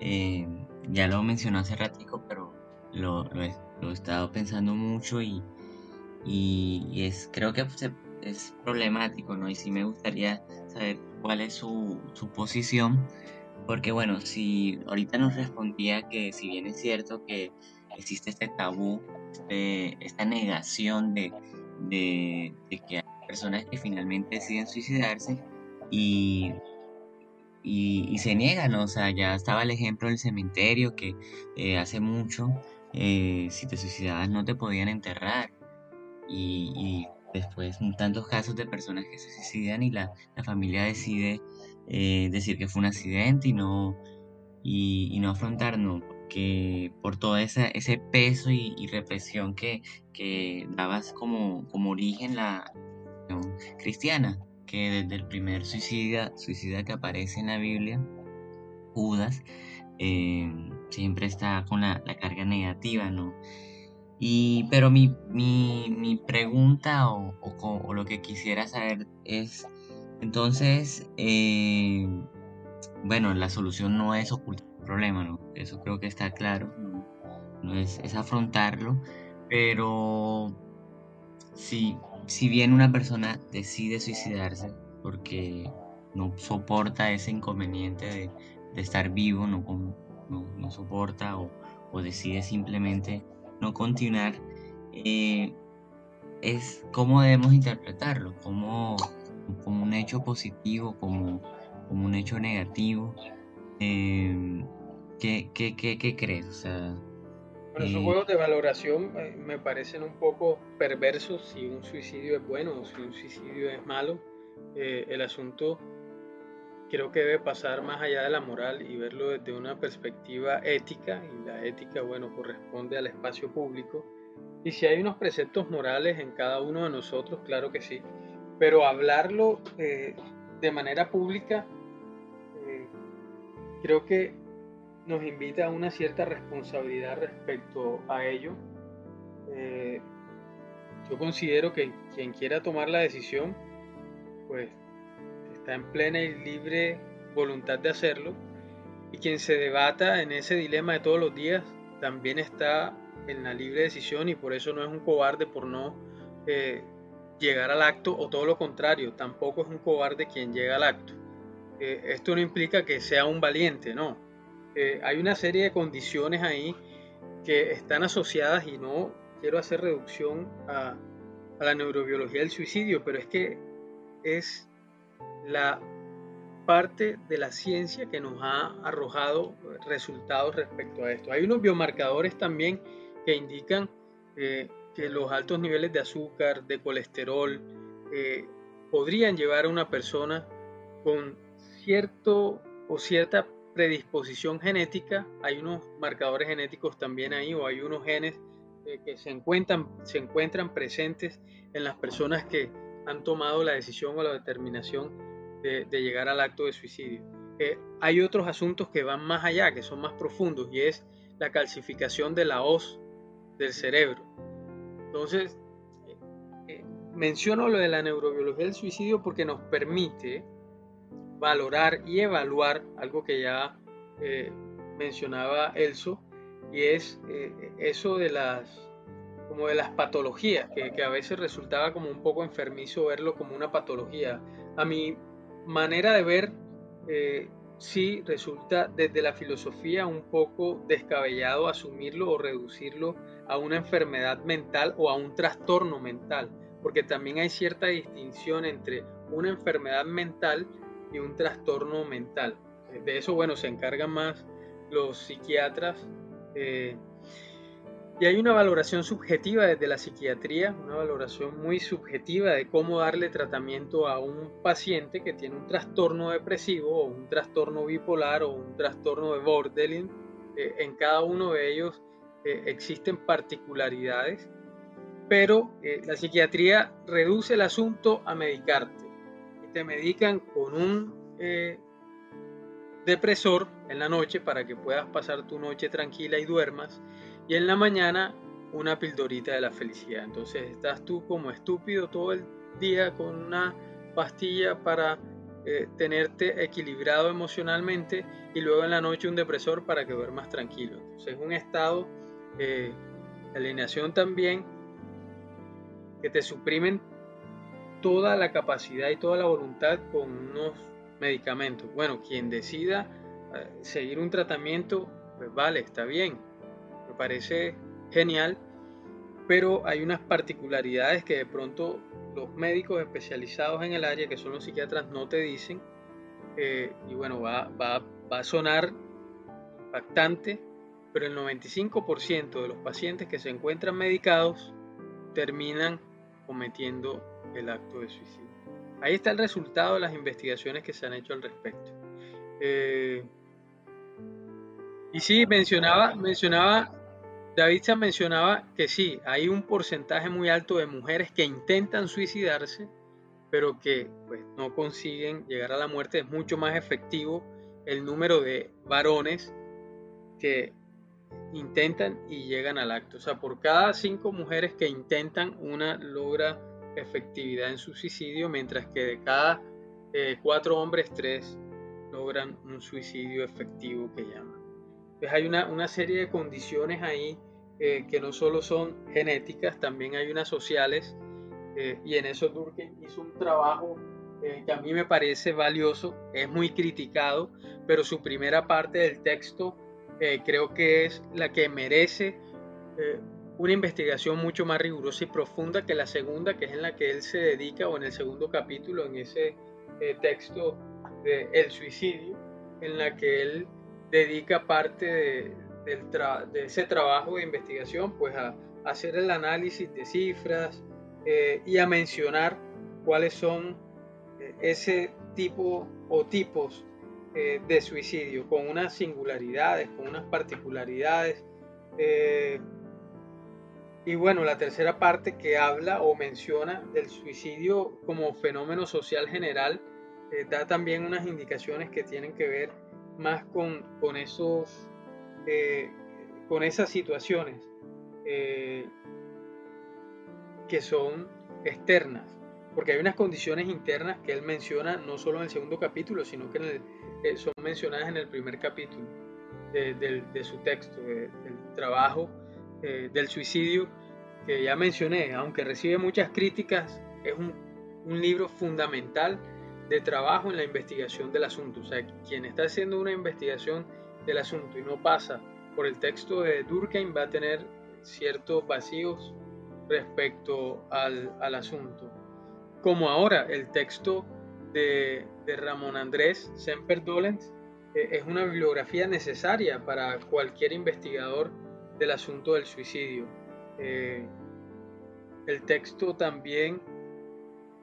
eh, ya lo mencionó hace ratico, pero lo, lo, he, estado pensando mucho y, y, es, creo que es problemático, ¿no? Y sí me gustaría saber cuál es su, su posición, porque bueno, si ahorita nos respondía que si bien es cierto que existe este tabú, este, esta negación de, de, que hay personas que finalmente deciden suicidarse y, y, se niegan, o sea, ya estaba el ejemplo del cementerio que eh, hace mucho, eh, si te suicidabas no te podían enterrar. Y, después tantos casos de personas que se suicidan y la, familia decide eh, decir que fue un accidente y no, y, no afrontarnos, que por todo ese peso y, represión que, que dabas como, como origen la cristiana, que desde el primer suicida, suicida que aparece en la Biblia, Judas, eh, siempre está con la, la carga negativa, ¿no? Y, pero mi, mi, mi pregunta o, o, lo que quisiera saber es, entonces, eh, bueno, la solución no es ocultar el problema, ¿no? Eso creo que está claro, no, es, es, afrontarlo, pero si, si bien una persona decide suicidarse porque no soporta ese inconveniente de, estar vivo, no, soporta o, decide simplemente no continuar, eh, es cómo debemos interpretarlo, como, un hecho positivo, como, un hecho negativo. Eh, ¿qué, crees? Bueno, esos eh, juegos de valoración me parecen un poco perversos si un suicidio es bueno o si un suicidio es malo. el asunto creo que debe pasar más allá de la moral y verlo desde una perspectiva ética, y la ética, bueno, corresponde al espacio público. Y si hay unos preceptos morales en cada uno de nosotros, claro que sí, pero hablarlo eh, de manera pública eh, creo que nos invita a una cierta responsabilidad respecto a ello. Eh, yo considero que quien quiera tomar la decisión, pues está en plena y libre voluntad de hacerlo. Y quien se debata en ese dilema de todos los días, también está en la libre decisión y por eso no es un cobarde por no eh, llegar al acto o todo lo contrario, tampoco es un cobarde quien llega al acto. Eh, esto no implica que sea un valiente, no. Eh, hay una serie de condiciones ahí que están asociadas y no quiero hacer reducción a, la neurobiología del suicidio, pero es que es la parte de la ciencia que nos ha arrojado resultados respecto a esto. Hay unos biomarcadores también que indican eh, que los altos niveles de azúcar, de colesterol, eh, podrían llevar a una persona con cierto o cierta predisposición genética. Hay unos marcadores genéticos también ahí o hay unos genes eh, que se encuentran, se encuentran presentes en las personas que han tomado la decisión o la determinación de, llegar al acto de suicidio. hay otros asuntos que van más allá, que son más profundos, y es la calcificación de la hoz del cerebro. Entonces, eh, menciono lo de la neurobiología del suicidio porque nos permite valorar y evaluar algo que ya eh, mencionaba Elso, y es eh, eso de las como de las patologías, que, que, a veces resultaba como un poco enfermizo verlo como una patología. A mi manera de ver, sí resulta desde la filosofía un poco descabellado asumirlo o reducirlo a una enfermedad mental o a un trastorno mental, porque también hay cierta distinción entre una enfermedad mental y un trastorno mental. De eso, bueno, se encargan más los psiquiatras. Eh, y hay una valoración subjetiva desde la psiquiatría, una valoración muy subjetiva de cómo darle tratamiento a un paciente que tiene un trastorno depresivo o un trastorno bipolar o un trastorno de borderline. Eh, en cada uno de ellos eh, existen particularidades, pero eh, la psiquiatría reduce el asunto a medicarte. Te medican con un depresor en la noche para que puedas pasar tu noche tranquila y duermas y en la mañana una pildorita de la felicidad. Entonces estás tú como estúpido todo el día con una pastilla para eh, tenerte equilibrado emocionalmente y luego en la noche un depresor para que duermas tranquilo. Entonces es un estado eh, de alineación también que te suprimen toda la capacidad y toda la voluntad con unos medicamentos. Bueno, quien decida eh, seguir un tratamiento, pues vale, está bien, parece genial, pero hay unas particularidades que de pronto los médicos especializados en el área, que son los psiquiatras, no te dicen. Eh, y bueno, va, va, va a sonar impactante, pero el 95% de los pacientes que se encuentran medicados terminan cometiendo el acto de suicidio. Ahí está el resultado de las investigaciones que se han hecho al respecto. Eh, y sí, mencionaba, mencionaba David se mencionaba que sí, hay un porcentaje muy alto de mujeres que intentan suicidarse, pero que pues, no consiguen llegar a la muerte. Es mucho más efectivo el número de varones que intentan y llegan al acto. O sea, por cada cinco mujeres que intentan, una logra efectividad en su suicidio, mientras que de cada eh, cuatro hombres, tres logran un suicidio efectivo que llaman hay una, una serie de condiciones ahí eh, que no solo son genéticas, también hay unas sociales. Eh, y en eso Durkheim hizo un trabajo eh, que a mí me parece valioso, es muy criticado, pero su primera parte del texto creo que es la que merece una investigación mucho más rigurosa y profunda que la segunda, que es en la que él se dedica, o en el segundo capítulo, en ese texto de El suicidio, en la que él dedica parte de, ese trabajo de investigación pues a, hacer el análisis de cifras eh, y a mencionar cuáles son eh, ese tipo o tipos eh, de suicidio con unas singularidades, con unas particularidades. y bueno, la tercera parte que habla o menciona del suicidio como fenómeno social general da también unas indicaciones que tienen que ver más con, con esos, eh, con esas situaciones. Eh, que son externas, porque hay unas condiciones internas que él menciona no solo en el segundo capítulo, sino que eh, son mencionadas en el primer capítulo de, su texto, del trabajo eh, del suicidio que ya mencioné, aunque recibe muchas críticas, es un, un libro fundamental de trabajo en la investigación del asunto. O sea, quien está haciendo una investigación del asunto y no pasa por el texto de Durkheim va a tener ciertos vacíos respecto al, al asunto. Como ahora el texto de, de Ramón Andrés Semper Dolens eh, es una bibliografía necesaria para cualquier investigador del asunto del suicidio. Eh, el texto también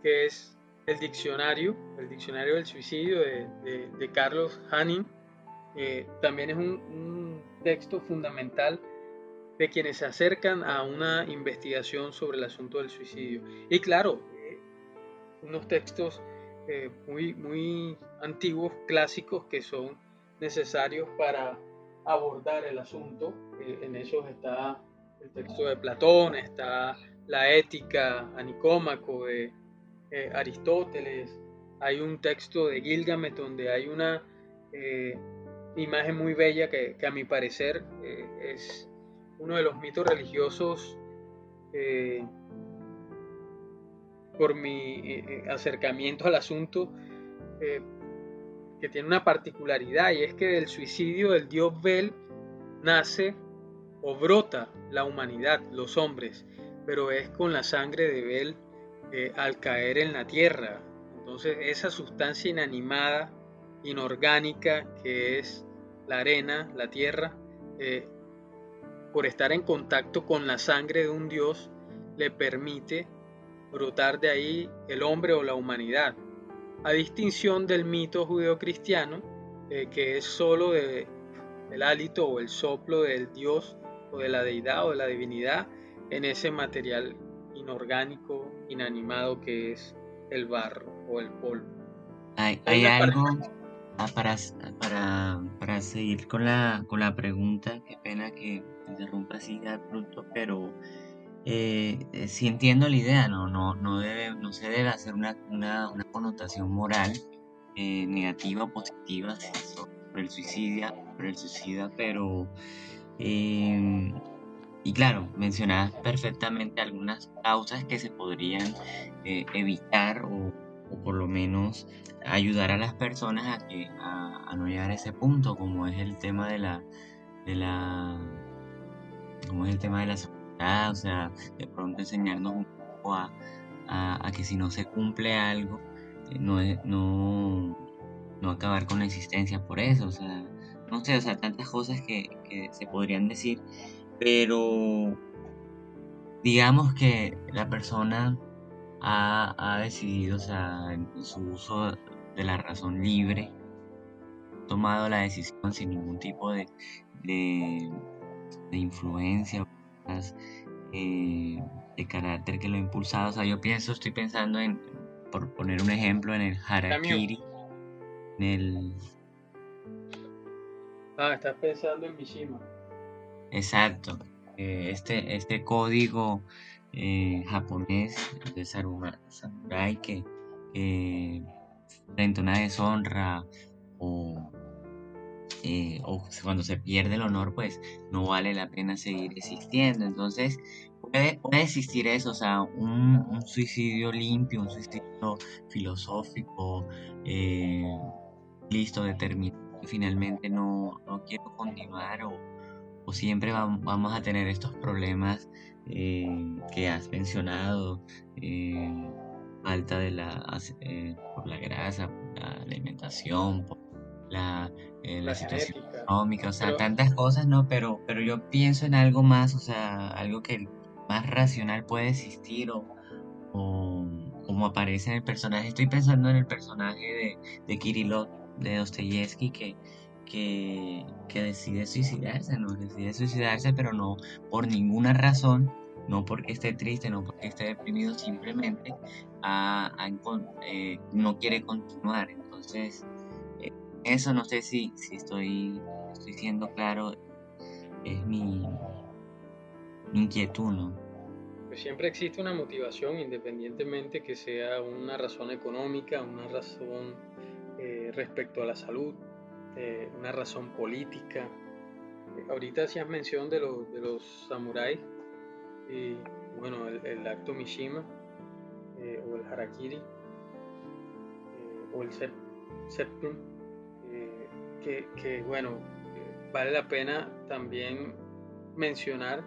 que es el diccionario, el diccionario del suicidio de, Carlos Hanning, eh, también es un, texto fundamental de quienes se acercan a una investigación sobre el asunto del suicidio. Y claro, unos textos eh, muy, muy antiguos, clásicos, que son necesarios para abordar el asunto. en esos está el texto de Platón, está la ética a Nicómaco de eh, Aristóteles, hay un texto de Gilgamesh donde hay una eh, imagen muy bella que, a mi parecer eh, es uno de los mitos religiosos por mi acercamiento al asunto que tiene una particularidad y es que del suicidio del dios Bel nace o brota la humanidad, los hombres, pero es con la sangre de Bel eh, al caer en la tierra. Entonces esa sustancia inanimada, inorgánica que es la arena, la tierra, eh, por estar en contacto con la sangre de un Dios, le permite brotar de ahí el hombre o la humanidad. A distinción del mito judeocristiano, eh, que es solo de, el hálito o el soplo del Dios o de la deidad o de la divinidad en ese material inorgánico, inanimado que es el barro o el polvo. Hay, algo ah, para, para, para, seguir con la, con la pregunta, qué pena que interrumpa así de pronto, pero eh, eh, sí entiendo la idea, no, no, no, debe, no se debe hacer una, una, connotación moral eh, negativa o positiva sobre el suicidio, sobre el suicida, pero eh, y claro, mencionabas perfectamente algunas causas que se podrían eh, evitar o, por lo menos ayudar a las personas a, que, a, no llegar a ese punto, como es el tema de la, de la, como es el tema de la o sea, de pronto enseñarnos un poco a, que si no se cumple algo, eh, no, no, no acabar con la existencia por eso, o sea, no sé, o sea, tantas cosas que, se podrían decir pero digamos que la persona ha, decidido, o sea, en su uso de la razón libre, tomado la decisión sin ningún tipo de, de, influencia eh, de carácter que lo ha impulsado. O sea, yo pienso, estoy pensando en, por poner un ejemplo, en el harakiri, en el... Ah, estás pensando en Mishima. Exacto. Eh, este, este código eh, japonés de samurai que frente a una deshonra o, eh, o, cuando se pierde el honor, pues no vale la pena seguir existiendo. Entonces, puede, existir eso, o sea, un, suicidio limpio, un suicidio filosófico, listo, determinado. Finalmente no, no quiero continuar o o siempre vamos a tener estos problemas eh, que has mencionado, eh, falta de la, eh, por la grasa, por la alimentación, por la, la, situación económica, o sea, tantas cosas, ¿no? Pero, pero yo pienso en algo más, o sea, algo que más racional puede existir o, o como aparece en el personaje. Estoy pensando en el personaje de, de Kirillov, de Dostoyevsky, que que, decide suicidarse, ¿no? Decide suicidarse, pero no por ninguna razón, no porque esté triste, no porque esté deprimido, simplemente eh, no quiere continuar. Entonces, eh, eso no sé si, si estoy, estoy siendo claro, es mi, inquietud, ¿no? pues siempre existe una motivación independientemente que sea una razón económica, una razón eh, respecto a la salud, eh, una razón política. ahorita hacías mención de, de los samuráis y bueno, el, acto Mishima o el harakiri o el septum, que, que bueno, vale la pena también mencionar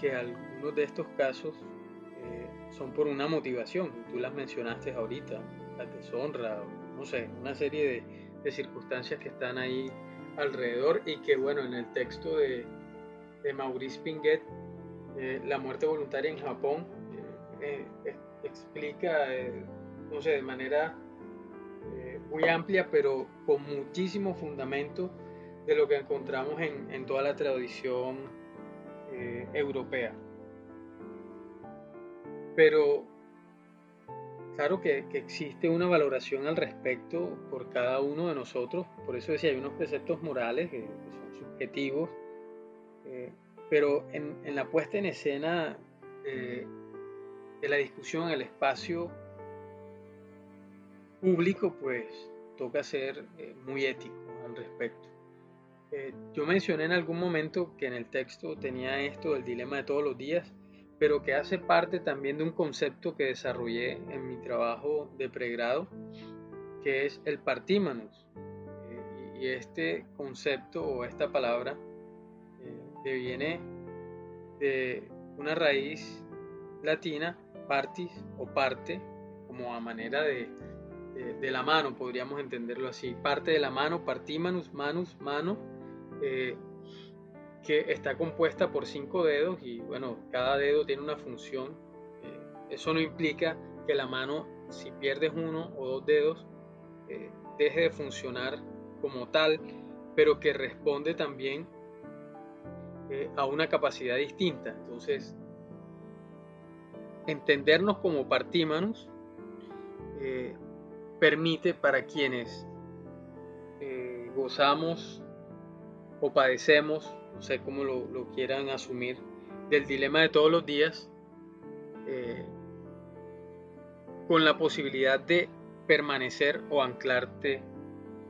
que algunos de estos casos eh, son por una motivación, tú las mencionaste ahorita, la deshonra, no sé, una serie de, de circunstancias que están ahí alrededor y que bueno, en el texto de, de Maurice Pinguet, eh, La muerte voluntaria en Japón, eh, explica, no sé, de manera muy amplia, pero con muchísimo fundamento de lo que encontramos en, en toda la tradición eh, europea. Pero claro que, existe una valoración al respecto por cada uno de nosotros, por eso decía, hay unos preceptos morales que, son subjetivos, eh, pero en, en, la puesta en escena de la discusión, el espacio público, pues toca ser eh, muy ético al respecto. Eh, yo mencioné en algún momento que en el texto tenía esto del dilema de todos los días, pero que hace parte también de un concepto que desarrollé en mi trabajo de pregrado, que es el partímanus. Eh, y este concepto o esta palabra viene de una raíz latina, partis o parte, como a manera de, de la mano, podríamos entenderlo así. Parte de la mano, partímanus, manus, mano eh, que está compuesta por cinco dedos y bueno, cada dedo tiene una función. Eh, eso no implica que la mano, si pierdes uno o dos dedos, eh, deje de funcionar como tal, pero que responde también a una capacidad distinta. Entonces, entendernos como partímanos permite para quienes gozamos o padecemos, no sé cómo lo, quieran asumir, del dilema de todos los días, eh, con la posibilidad de permanecer o anclarte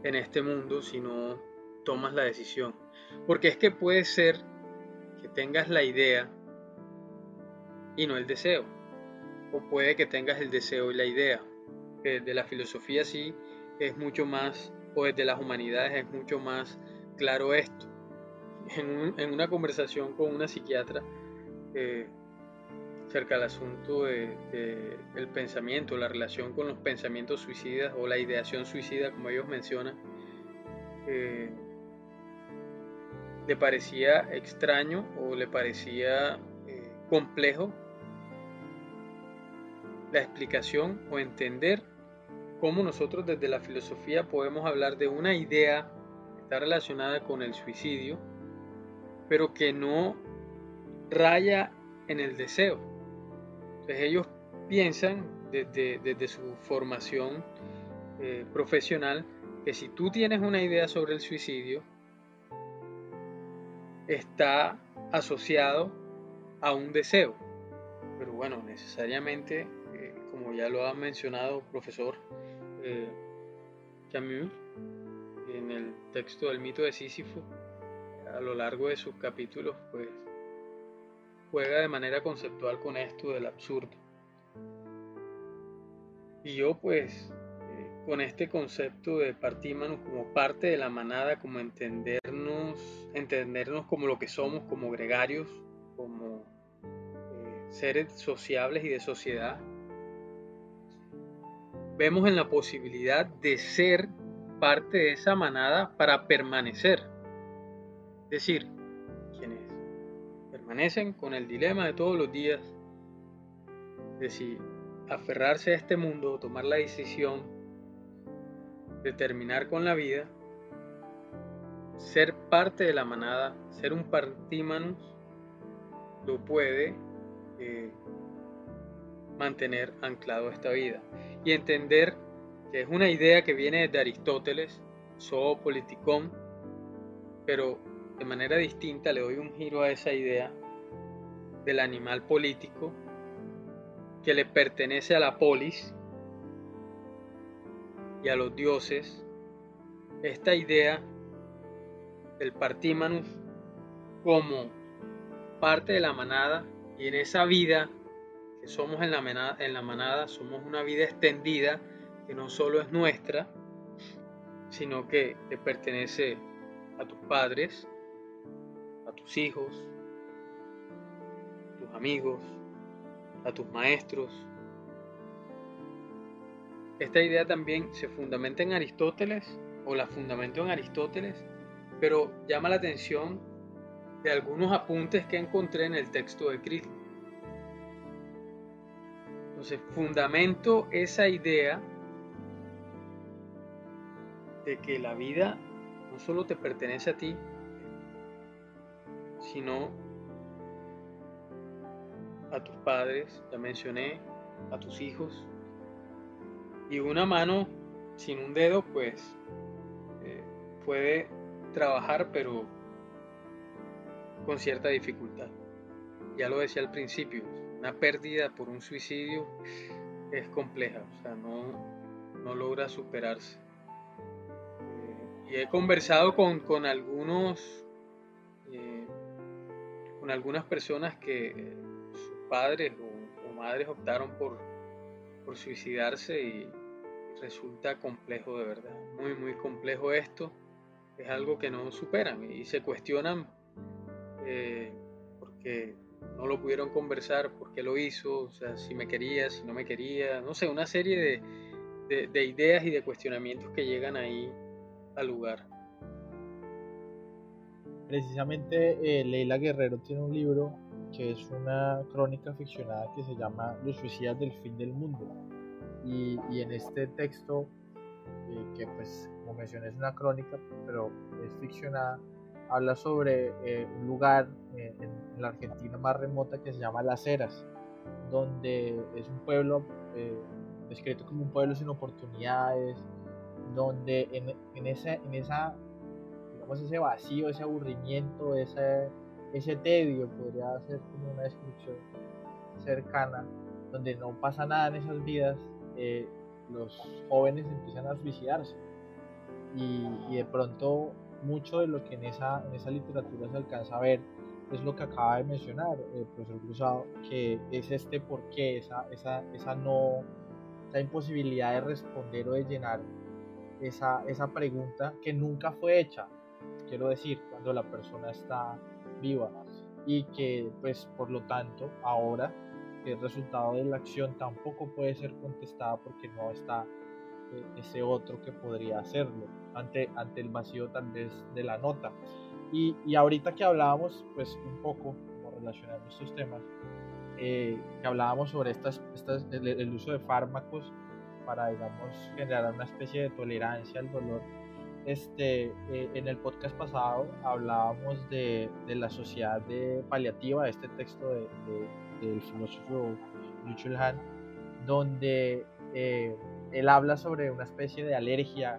en este mundo si no tomas la decisión. Porque es que puede ser que tengas la idea y no el deseo. O puede que tengas el deseo y la idea. Desde la filosofía sí es mucho más, o desde las humanidades es mucho más claro esto. En, una conversación con una psiquiatra eh, cerca del asunto de, del pensamiento, la relación con los pensamientos suicidas o la ideación suicida, como ellos mencionan, eh, le parecía extraño o le parecía eh, complejo la explicación o entender cómo nosotros desde la filosofía podemos hablar de una idea está relacionada con el suicidio, pero que no raya en el deseo. Entonces ellos piensan desde, su formación eh, profesional que si tú tienes una idea sobre el suicidio, está asociado a un deseo. Pero bueno, necesariamente, eh, como ya lo ha mencionado profesor eh, Camus, en el texto del mito de Sísifo, a lo largo de sus capítulos, pues juega de manera conceptual con esto del absurdo. Y yo pues eh, con este concepto de partímanos como parte de la manada, como entendernos, entendernos como lo que somos, como gregarios, como eh, seres sociables y de sociedad, vemos en la posibilidad de ser parte de esa manada para permanecer. Es decir, quienes permanecen con el dilema de todos los días de si aferrarse a este mundo, tomar la decisión de terminar con la vida, ser parte de la manada, ser un partímanus, lo puede eh, mantener anclado esta vida y entender que es una idea que viene de Aristóteles, zoopoliticón, pero de manera distinta le doy un giro a esa idea del animal político que le pertenece a la polis y a los dioses, esta idea del partímanus como parte de la manada y en esa vida somos en la, manada, somos una vida extendida que no solo es nuestra, sino que le pertenece a tus padres, a tus hijos, a tus amigos, a tus maestros. Esta idea también se fundamenta en Aristóteles, o la fundamentó en Aristóteles, pero llama la atención de algunos apuntes que encontré en el texto de Cristo. Entonces, fundamento esa idea de que la vida no solo te pertenece a ti, sino a tus padres, ya mencioné, a tus hijos. Y una mano sin un dedo, pues, eh, puede trabajar, pero con cierta dificultad. Ya lo decía al principio, una pérdida por un suicidio es compleja, o sea, no, no logra superarse. Eh, y he conversado con, con algunos, eh, con algunas personas que sus padres o, madres optaron por, por suicidarse y resulta complejo de verdad, muy, muy complejo esto. Es algo que no superan y se cuestionan eh, porque no lo pudieron conversar, por qué lo hizo, o sea, si me quería, si no me quería, no sé, una serie de, de, ideas y de cuestionamientos que llegan ahí al lugar. Precisamente eh, Leila Guerrero tiene un libro que es una crónica ficcionada que se llama Los suicidas del fin del mundo. Y, y en este texto, eh, que pues como mencioné es una crónica, pero es ficcionada, habla sobre eh, un lugar eh, en, la Argentina más remota que se llama Las Heras, donde es un pueblo eh, descrito como un pueblo sin oportunidades, donde en, en, esa, en esa, digamos, ese vacío, ese aburrimiento, ese, ese tedio, podría ser como una descripción cercana, donde no pasa nada en esas vidas, los jóvenes empiezan a suicidarse. Y de pronto mucho de lo que en esa, en esa literatura se alcanza a ver es lo que acaba de mencionar el profesor Cruzado, que es este por qué, esa, esa, esa, no, esa imposibilidad de responder o de llenar esa, esa pregunta que nunca fue hecha, quiero decir, cuando la persona está viva. Y que pues por lo tanto ahora el resultado de la acción tampoco puede ser contestada porque no está eh, ese otro que podría hacerlo ante, ante el vacío tal vez de la nota. Y, y ahorita que hablábamos, pues un poco, como relacionando estos temas, eh, que hablábamos sobre estas, estas, el, uso de fármacos para, digamos, generar una especie de tolerancia al dolor. Este, eh, en el podcast pasado hablábamos de, de, la sociedad de paliativa, este texto de, del filósofo Lucho Han, donde eh, él habla sobre una especie de alergia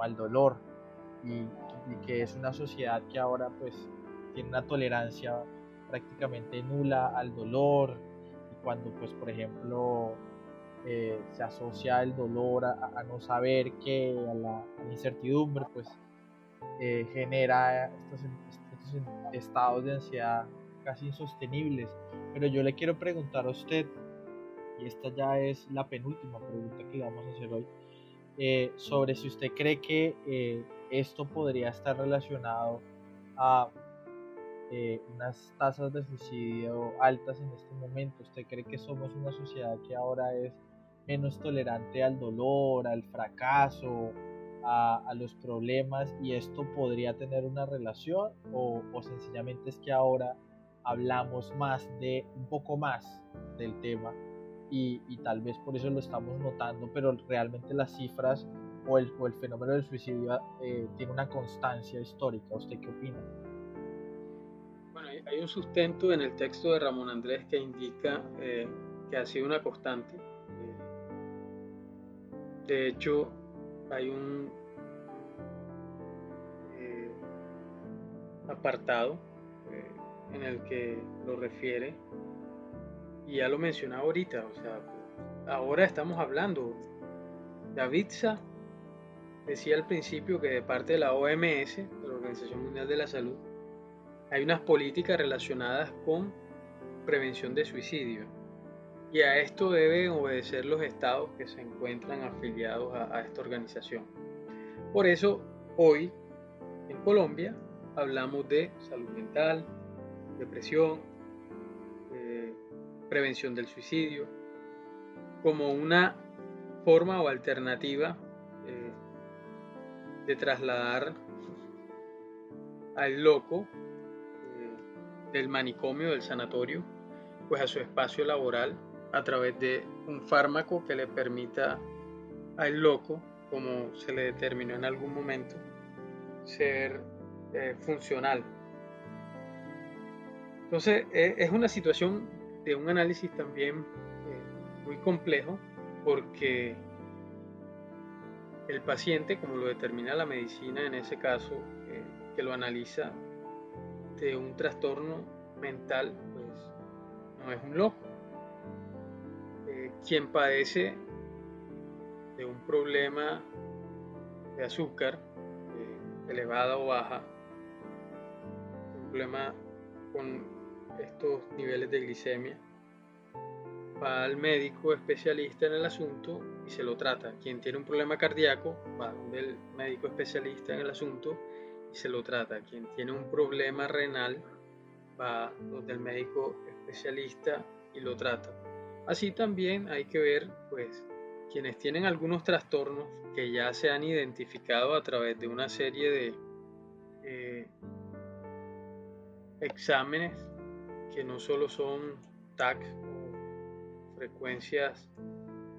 al dolor y, que es una sociedad que ahora pues tiene una tolerancia prácticamente nula al dolor y cuando pues por ejemplo eh, se asocia el dolor a, no saber qué, a la, incertidumbre pues eh, genera estos, estos estados de ansiedad casi insostenibles. Pero yo le quiero preguntar a usted y esta ya es la penúltima pregunta que vamos a hacer hoy eh, sobre si usted cree que eh, esto podría estar relacionado a eh, unas tasas de suicidio altas en este momento. ¿Usted cree que somos una sociedad que ahora es menos tolerante al dolor, al fracaso, a, los problemas y esto podría tener una relación o sencillamente es que ahora hablamos más de un poco más del tema y, tal vez por eso lo estamos notando, pero realmente las cifras o el, o el fenómeno del suicidio eh, tiene una constancia histórica. ¿Usted qué opina? Bueno, hay un sustento en el texto de Ramón Andrés que indica eh, que ha sido una constante. Eh, de hecho, hay un apartado en el que lo refiere y ya lo mencionaba ahorita, o sea, ahora estamos hablando. Davidza decía al principio que de parte de la OMS, de la Organización Mundial de la Salud, hay unas políticas relacionadas con prevención de suicidio. Y a esto deben obedecer los estados que se encuentran afiliados a, esta organización. Por eso, hoy en Colombia hablamos de salud mental, depresión, prevención del suicidio, como una forma o alternativa eh, de trasladar al loco eh, del manicomio, del sanatorio, pues a su espacio laboral a través de un fármaco que le permita al loco, como se le determinó en algún momento, ser eh, funcional. Entonces es una situación de un análisis también muy complejo porque el paciente, como lo determina la medicina en ese caso, eh, que lo analiza de un trastorno mental, pues no es un loco. Eh, quien padece de un problema de azúcar, eh, elevada o baja, un problema con estos niveles de glicemia, va al médico especialista en el asunto y se lo trata. Quien tiene un problema cardíaco va donde el médico especialista en el asunto y se lo trata. Quien tiene un problema renal va donde el médico especialista y lo trata. Así también hay que ver, pues, quienes tienen algunos trastornos que ya se han identificado a través de una serie de eh, exámenes que no solo son TAC frecuencias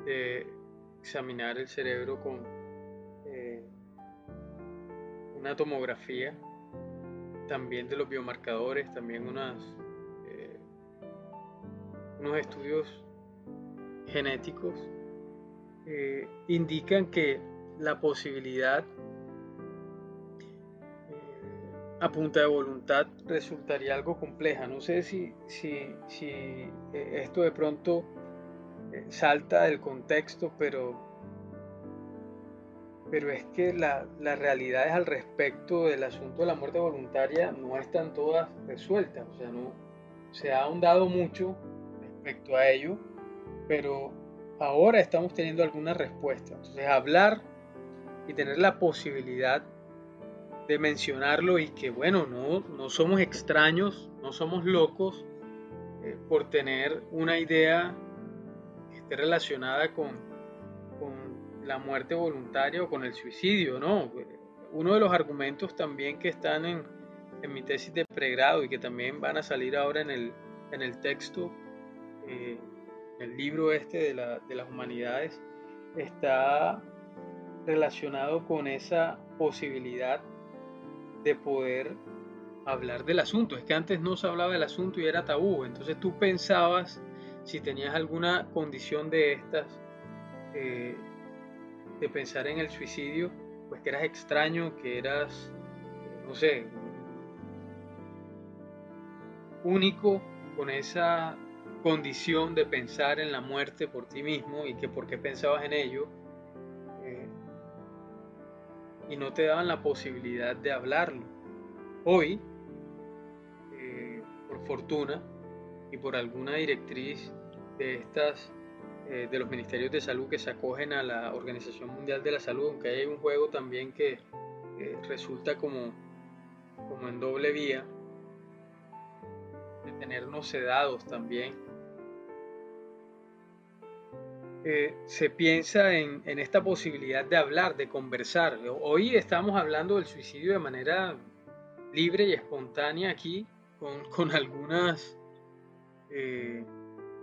de examinar el cerebro con eh, una tomografía, también de los biomarcadores, también unas, eh, unos estudios genéticos, eh, indican que la posibilidad a punta de voluntad resultaría algo compleja. No sé si, si, si esto de pronto salta del contexto, pero, pero es que la, las realidades al respecto del asunto de la muerte voluntaria no están todas resueltas, o sea, no se ha ahondado mucho respecto a ello, pero ahora estamos teniendo alguna respuesta. Entonces, hablar y tener la posibilidad de mencionarlo y que, bueno, no, no somos extraños, no somos locos eh, por tener una idea relacionada con, con la muerte voluntaria o con el suicidio, ¿no? Uno de los argumentos también que están en, en mi tesis de pregrado y que también van a salir ahora en el, en el texto, eh, el libro este de, la, de las humanidades, está relacionado con esa posibilidad de poder hablar del asunto. Es que antes no se hablaba del asunto y era tabú. Entonces tú pensabas si tenías alguna condición de estas, eh, de pensar en el suicidio, pues que eras extraño, que eras, no sé, único con esa condición de pensar en la muerte por ti mismo y que por qué pensabas en ello, y no te daban la posibilidad de hablarlo. Hoy, eh, por fortuna y por alguna directriz de estas eh, de los ministerios de salud que se acogen a la Organización Mundial de la Salud, aunque hay un juego también que resulta como, como en doble vía, de tenernos sedados también. Eh, se piensa en, esta posibilidad de hablar, de conversar. Hoy estamos hablando del suicidio de manera libre y espontánea aquí, con, algunas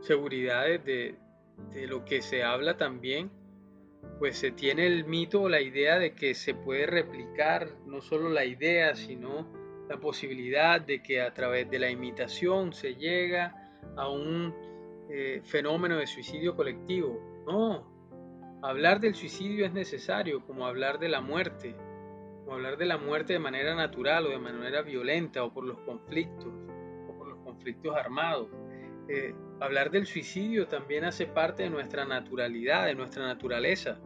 seguridades de, de lo que se habla también, pues se tiene el mito o la idea de que se puede replicar no solo la idea, sino la posibilidad de que a través de la imitación se llega a un eh, fenómeno de suicidio colectivo. No, hablar del suicidio es necesario, como hablar de la muerte, como hablar de la muerte de manera natural o de manera violenta o por los conflictos o por los conflictos armados eh, hablar del suicidio también hace parte de nuestra naturalidad, de nuestra naturaleza.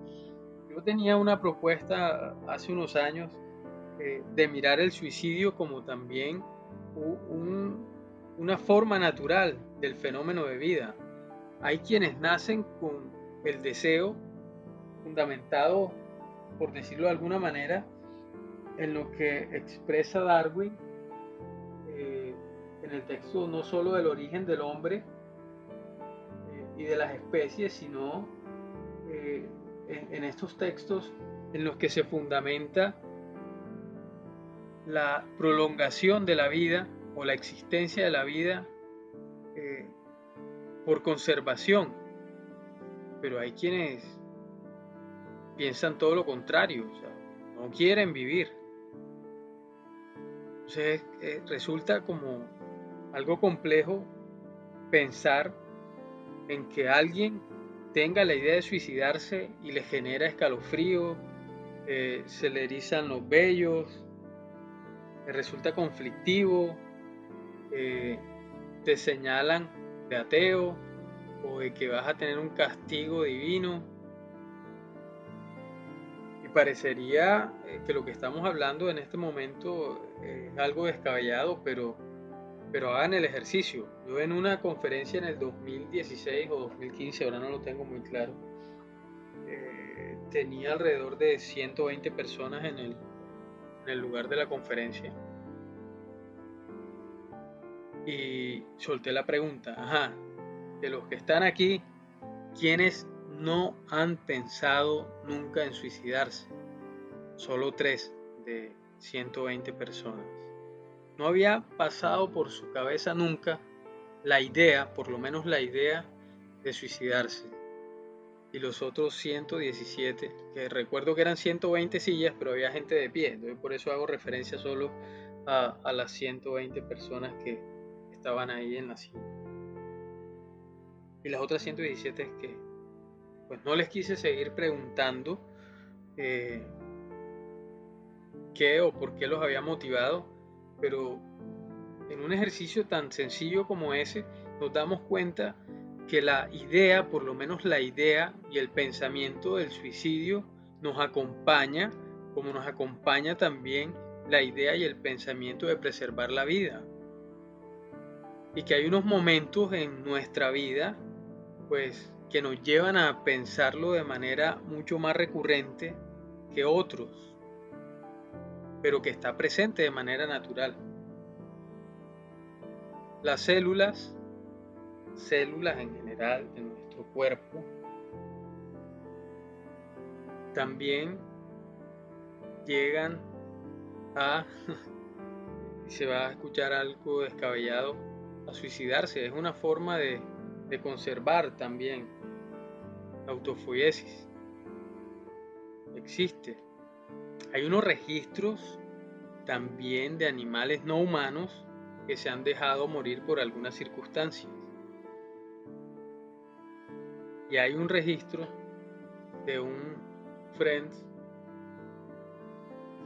Yo tenía una propuesta hace unos años eh, de mirar el suicidio como también una forma natural del fenómeno de vida. Hay quienes nacen con el deseo fundamentado, por decirlo de alguna manera, en lo que expresa Darwin eh, en el texto no solo del origen del hombre eh, y de las especies, sino eh, en, estos textos en los que se fundamenta la prolongación de la vida o la existencia de la vida por conservación. Pero hay quienes piensan todo lo contrario, no quieren vivir. Entonces eh, resulta como algo complejo pensar en que alguien tenga la idea de suicidarse y le genera escalofrío, eh, se le erizan los vellos, resulta conflictivo, eh, te señalan de ateo o de que vas a tener un castigo divino parecería eh, que lo que estamos hablando en este momento es algo descabellado, pero, pero hagan el ejercicio. Yo en una conferencia en el 2016 o 2015, ahora no lo tengo muy claro, eh, tenía alrededor de 120 personas en el, en el lugar de la conferencia. Y solté la pregunta, ajá, de los que están aquí, ¿quiénes no han pensado nunca en suicidarse. Solo tres de 120 personas. No había pasado por su cabeza nunca la idea, por lo menos la idea, de suicidarse. Y los otros 117, que recuerdo que eran 120 sillas, pero había gente de pie. Entonces por eso hago referencia solo a, a las 120 personas que estaban ahí en la silla. Y las otras 117 que pues no les quise seguir preguntando eh, qué o por qué los había motivado, pero en un ejercicio tan sencillo como ese nos damos cuenta que la idea, por lo menos la idea y el pensamiento del suicidio nos acompaña, como nos acompaña también la idea y el pensamiento de preservar la vida. Y que hay unos momentos en nuestra vida, pues que nos llevan a pensarlo de manera mucho más recurrente que otros, pero que está presente de manera natural. Las células, células en general de nuestro cuerpo, también llegan a, <laughs> se va a escuchar algo descabellado, a suicidarse. Es una forma de, de conservar también autofoiesis. Existe. Hay unos registros también de animales no humanos que se han dejado morir por algunas circunstancias. Y hay un registro de un friend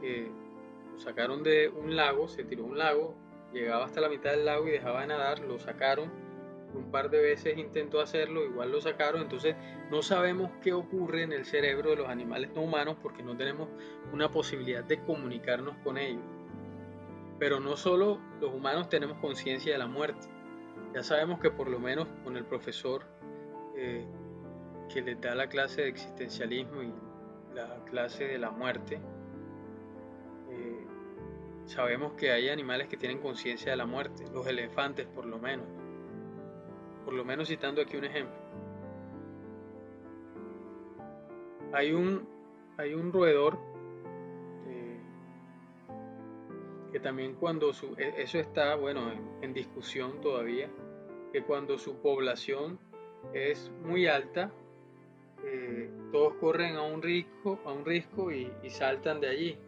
que lo sacaron de un lago, se tiró un lago, llegaba hasta la mitad del lago y dejaba de nadar, lo sacaron un par de veces intentó hacerlo, igual lo sacaron, entonces no sabemos qué ocurre en el cerebro de los animales no humanos porque no tenemos una posibilidad de comunicarnos con ellos. Pero no solo los humanos tenemos conciencia de la muerte, ya sabemos que por lo menos con el profesor eh, que les da la clase de existencialismo y la clase de la muerte, eh, sabemos que hay animales que tienen conciencia de la muerte, los elefantes por lo menos por lo menos citando aquí un ejemplo. Hay un, hay un roedor eh, que también cuando su, e, eso está, bueno, en, discusión todavía, que cuando su población es muy alta, eh, todos corren a un risco, a un risco y, saltan de allí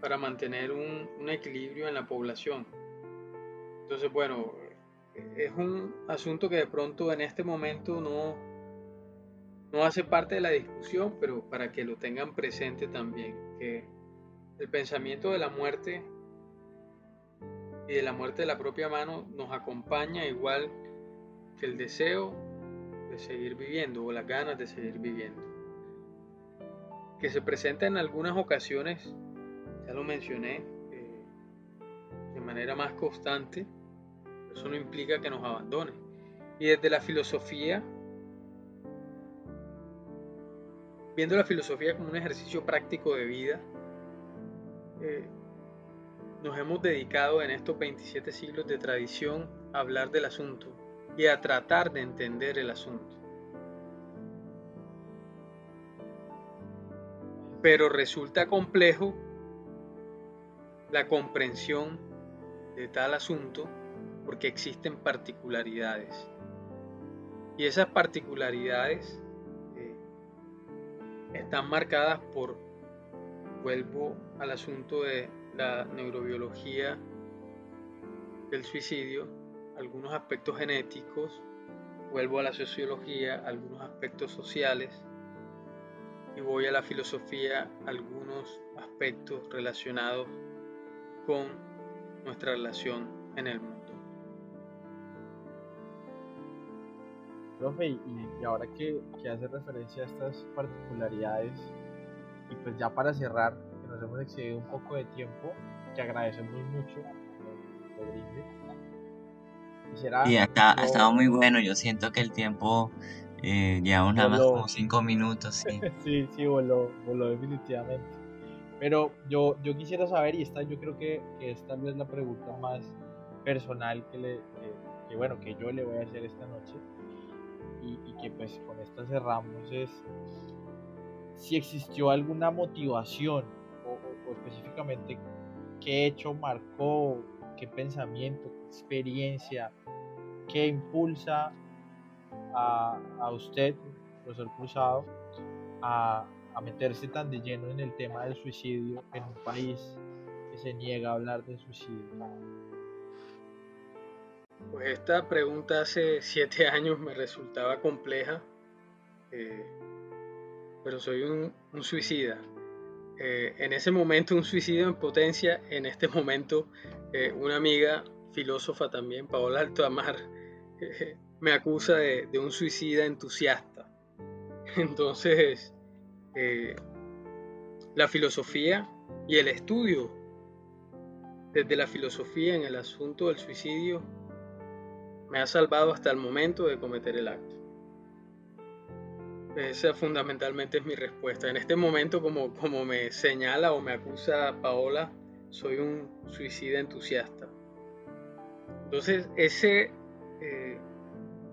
para mantener un, un, equilibrio en la población. Entonces, bueno, es un asunto que de pronto en este momento no, no hace parte de la discusión, pero para que lo tengan presente también, que el pensamiento de la muerte y de la muerte de la propia mano nos acompaña igual que el deseo de seguir viviendo o las ganas de seguir viviendo. Que se presenta en algunas ocasiones, ya lo mencioné, eh, de manera más constante, eso no implica que nos abandone. Y desde la filosofía, viendo la filosofía como un ejercicio práctico de vida, eh, nos hemos dedicado en estos 27 siglos de tradición a hablar del asunto y a tratar de entender el asunto. Pero resulta complejo la comprensión de tal asunto porque existen particularidades. Y esas particularidades eh, están marcadas por, vuelvo al asunto de la neurobiología del suicidio, algunos aspectos genéticos, vuelvo a la sociología, algunos aspectos sociales y voy a la filosofía, algunos aspectos relacionados con nuestra relación en el mundo. Profe, y, ahora que, que hace referencia a estas particularidades, y pues ya para cerrar, nos hemos excedido un poco de tiempo, que agradecemos mucho lo, brinde. Y ha, estado muy bueno, yo siento que el tiempo eh, llevamos nada más como cinco minutos. Sí, <laughs> sí, sí voló, voló definitivamente. Pero yo, yo quisiera saber, y esta yo creo que, que es tal vez la pregunta más personal que, le, que, bueno, que yo le voy a hacer esta noche, y, que pues con esta cerramos, es si existió alguna motivación específicamente qué hecho marcó, qué pensamiento, qué experiencia, qué impulsa a, a usted, profesor Cruzado, a, a, meterse tan de lleno en el tema del suicidio en un país que se niega a hablar del suicidio. Pues esta pregunta hace siete <laughs> años me resultaba compleja, eh, pero soy un, suicida. Eh, en ese momento un suicidio en potencia, en este momento eh, una amiga filósofa también, Paola Alto Amar, eh, me acusa de, un suicida entusiasta. <laughs> Entonces, la filosofía y el estudio desde la filosofía en el asunto del suicidio me ha salvado hasta el momento de cometer el acto. Esa fundamentalmente es mi respuesta. En este momento, como, como me señala o me acusa Paola, soy un suicida entusiasta. Entonces, ese eh,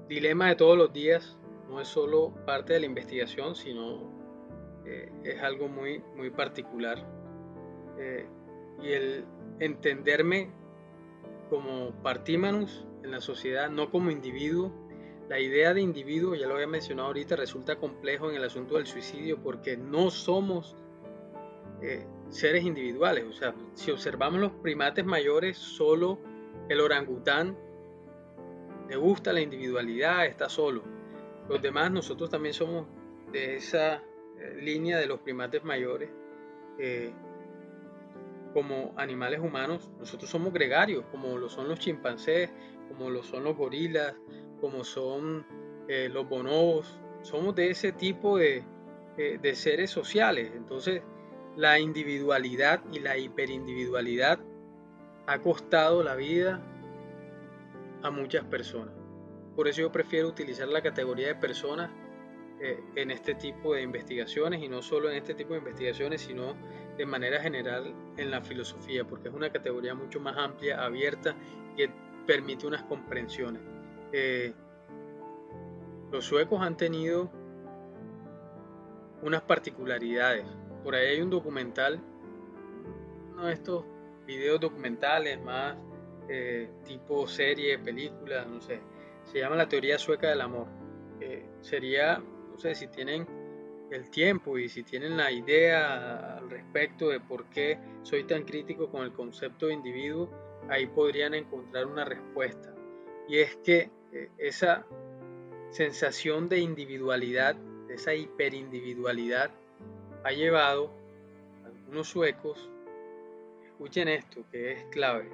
dilema de todos los días no es solo parte de la investigación, sino eh, es algo muy, muy particular. Eh, y el entenderme como partímanus en la sociedad, no como individuo, la idea de individuo, ya lo había mencionado ahorita, resulta complejo en el asunto del suicidio porque no somos eh, seres individuales. O sea, si observamos los primates mayores, solo el orangután le gusta la individualidad, está solo. Los demás, nosotros también somos de esa eh, línea de los primates mayores. Eh, como animales humanos, nosotros somos gregarios, como lo son los chimpancés, como lo son los gorilas, como son eh, los bonobos, somos de ese tipo eh, de, seres sociales. Entonces, la individualidad y la hiperindividualidad ha costado la vida a muchas personas. Por eso yo prefiero utilizar la categoría de personas eh, en este tipo de investigaciones y no solo en este tipo de investigaciones, sino de manera general en la filosofía, porque es una categoría mucho más amplia, abierta, que permite unas comprensiones. Eh, los suecos han tenido unas particularidades. Por ahí hay un documental, uno de estos videos documentales más eh, tipo serie, película, no sé. Se llama la teoría sueca del amor. Eh, sería, no sé, si tienen el tiempo y si tienen la idea al respecto de por qué soy tan crítico con el concepto de individuo, ahí podrían encontrar una respuesta. Y es que eh, esa sensación de individualidad, de esa hiperindividualidad, ha llevado a algunos suecos, escuchen esto que es clave,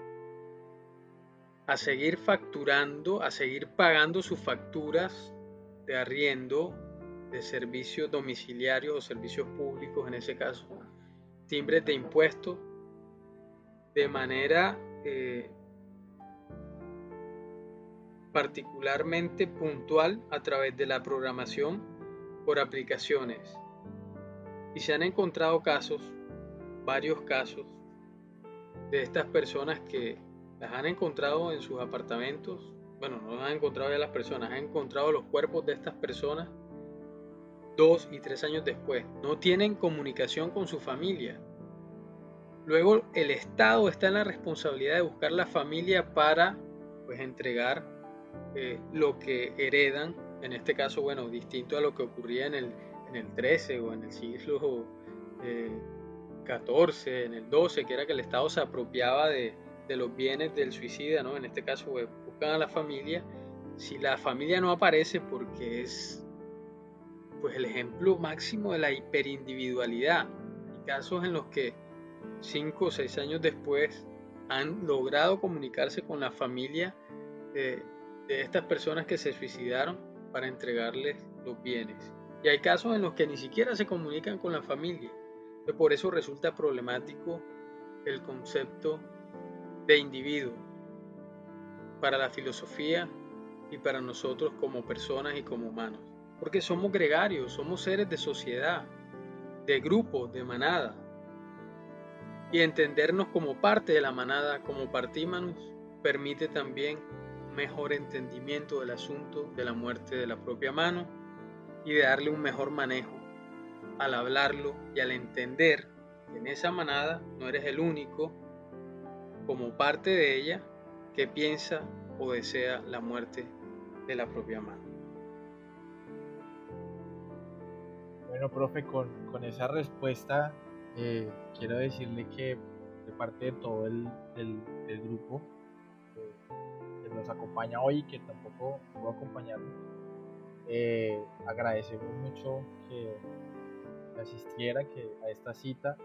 a seguir facturando, a seguir pagando sus facturas de arriendo, de servicios domiciliarios o servicios públicos, en ese caso, timbres de impuestos, de manera eh, particularmente puntual a través de la programación por aplicaciones. Y se han encontrado casos, varios casos, de estas personas que las han encontrado en sus apartamentos. Bueno, no las han encontrado ya las personas, han encontrado los cuerpos de estas personas dos y tres años después. No tienen comunicación con su familia. Luego el Estado está en la responsabilidad de buscar la familia para pues entregar eh, lo que heredan, en este caso, bueno, distinto a lo que ocurría en el, en el 13 o en el siglo eh, 14, en el 12, que era que el Estado se apropiaba de, de los bienes del suicida, ¿no? En este caso, pues, buscan a la familia. Si la familia no aparece porque es pues el ejemplo máximo de la hiperindividualidad. Hay casos en los que cinco o seis años después han logrado comunicarse con la familia de, estas personas que se suicidaron para entregarles los bienes. Y hay casos en los que ni siquiera se comunican con la familia. Por eso resulta problemático el concepto de individuo para la filosofía y para nosotros como personas y como humanos. Porque somos gregarios, somos seres de sociedad, de grupo, de manada. Y entendernos como parte de la manada, como partímanos, permite también un mejor entendimiento del asunto de la muerte de la propia mano y de darle un mejor manejo al hablarlo y al entender que en esa manada no eres el único como parte de ella que piensa o desea la muerte de la propia mano. Bueno, profe, con, esa respuesta eh, quiero decirle que de parte de todo el, grupo que nos acompaña hoy, que tampoco puedo acompañarnos, eh, agradecemos mucho que asistiera que a esta cita,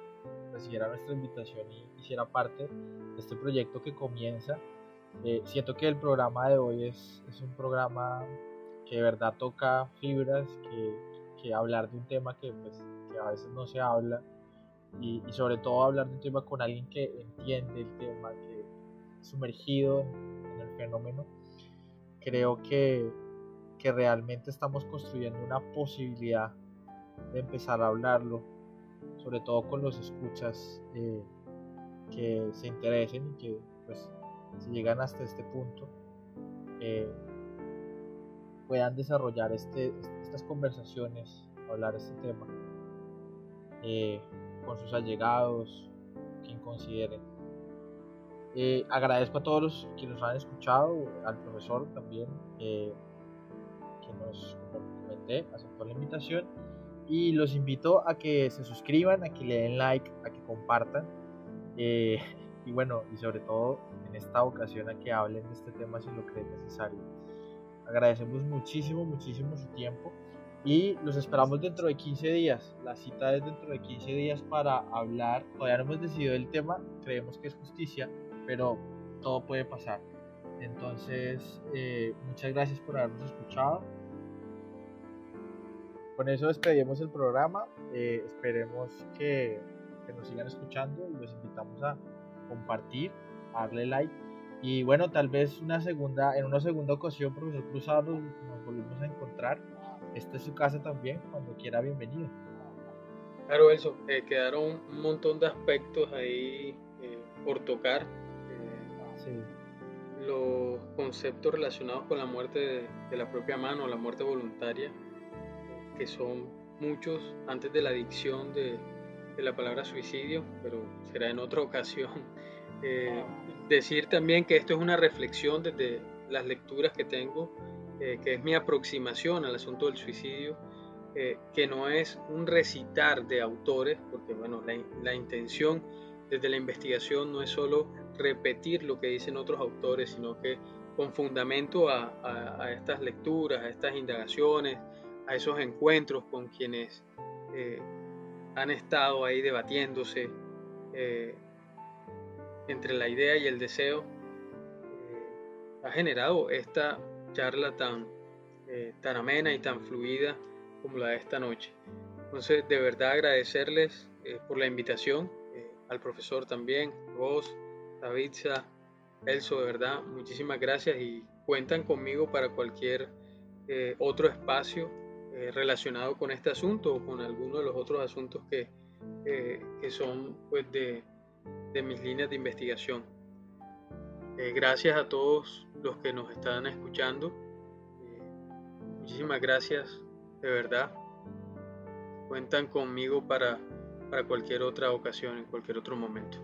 recibiera nuestra invitación y hiciera parte de este proyecto que comienza. Eh, siento que el programa de hoy es, es, un programa que de verdad toca fibras, que, hablar de un tema pues, que, a veces no se habla y, sobre todo hablar de un tema con alguien que entiende el tema, que es sumergido en, en el fenómeno, creo que, que realmente estamos construyendo una posibilidad de empezar a hablarlo, sobre todo con los escuchas eh, que se interesen y que pues si llegan hasta este punto eh, puedan desarrollar este, estas conversaciones, hablar este tema. Eh, con sus allegados, quien consideren. agradezco a todos los que nos han escuchado, al profesor también, que nos, comenté, aceptó la invitación y los invito a que se suscriban, a que le den like, a que compartan. Eh, <laughs> y bueno, y sobre todo en esta ocasión a que hablen de este tema si lo creen necesario. Agradecemos muchísimo, muchísimo su tiempo y los esperamos dentro de 15 días. La cita es dentro de 15 días para hablar. Todavía no hemos decidido el tema, creemos que es justicia, pero todo puede pasar. Entonces, eh, muchas gracias por habernos escuchado con eso despedimos el programa. Eh, esperemos que, que, nos sigan escuchando y los invitamos a compartir, a darle like. Y bueno, tal vez una segunda, en una segunda ocasión, profesor Cruzado, nos volvemos a encontrar. Esta es su casa también, cuando quiera, bienvenido. Claro, eso, eh, quedaron un montón de aspectos ahí eh, por tocar. Sí. Los conceptos relacionados con la muerte de, de la propia mano, la muerte voluntaria que son muchos antes de la adicción de, la palabra suicidio, pero será en otra ocasión. Eh, decir también que esto es una reflexión desde las lecturas que tengo, eh, que es mi aproximación al asunto del suicidio, eh, que no es un recitar de autores, porque bueno, la, intención desde la investigación no es solo repetir lo que dicen otros autores, sino que con fundamento a, a estas lecturas, a estas indagaciones, a esos encuentros con quienes eh, han estado ahí debatiéndose eh, entre la idea y el deseo, eh, ha generado esta charla tan, eh, tan amena y tan fluida como la de esta noche. Entonces, de verdad agradecerles eh, por la invitación, eh, al profesor también, vos, Davidza, Elso, de verdad, muchísimas gracias y cuentan conmigo para cualquier otro espacio relacionado con este asunto o con alguno de los otros asuntos que, que son pues, de, de mis líneas de investigación. Eh, gracias a todos los que nos están escuchando. Eh, muchísimas gracias, de verdad. Cuentan conmigo para, para cualquier otra ocasión, en cualquier otro momento.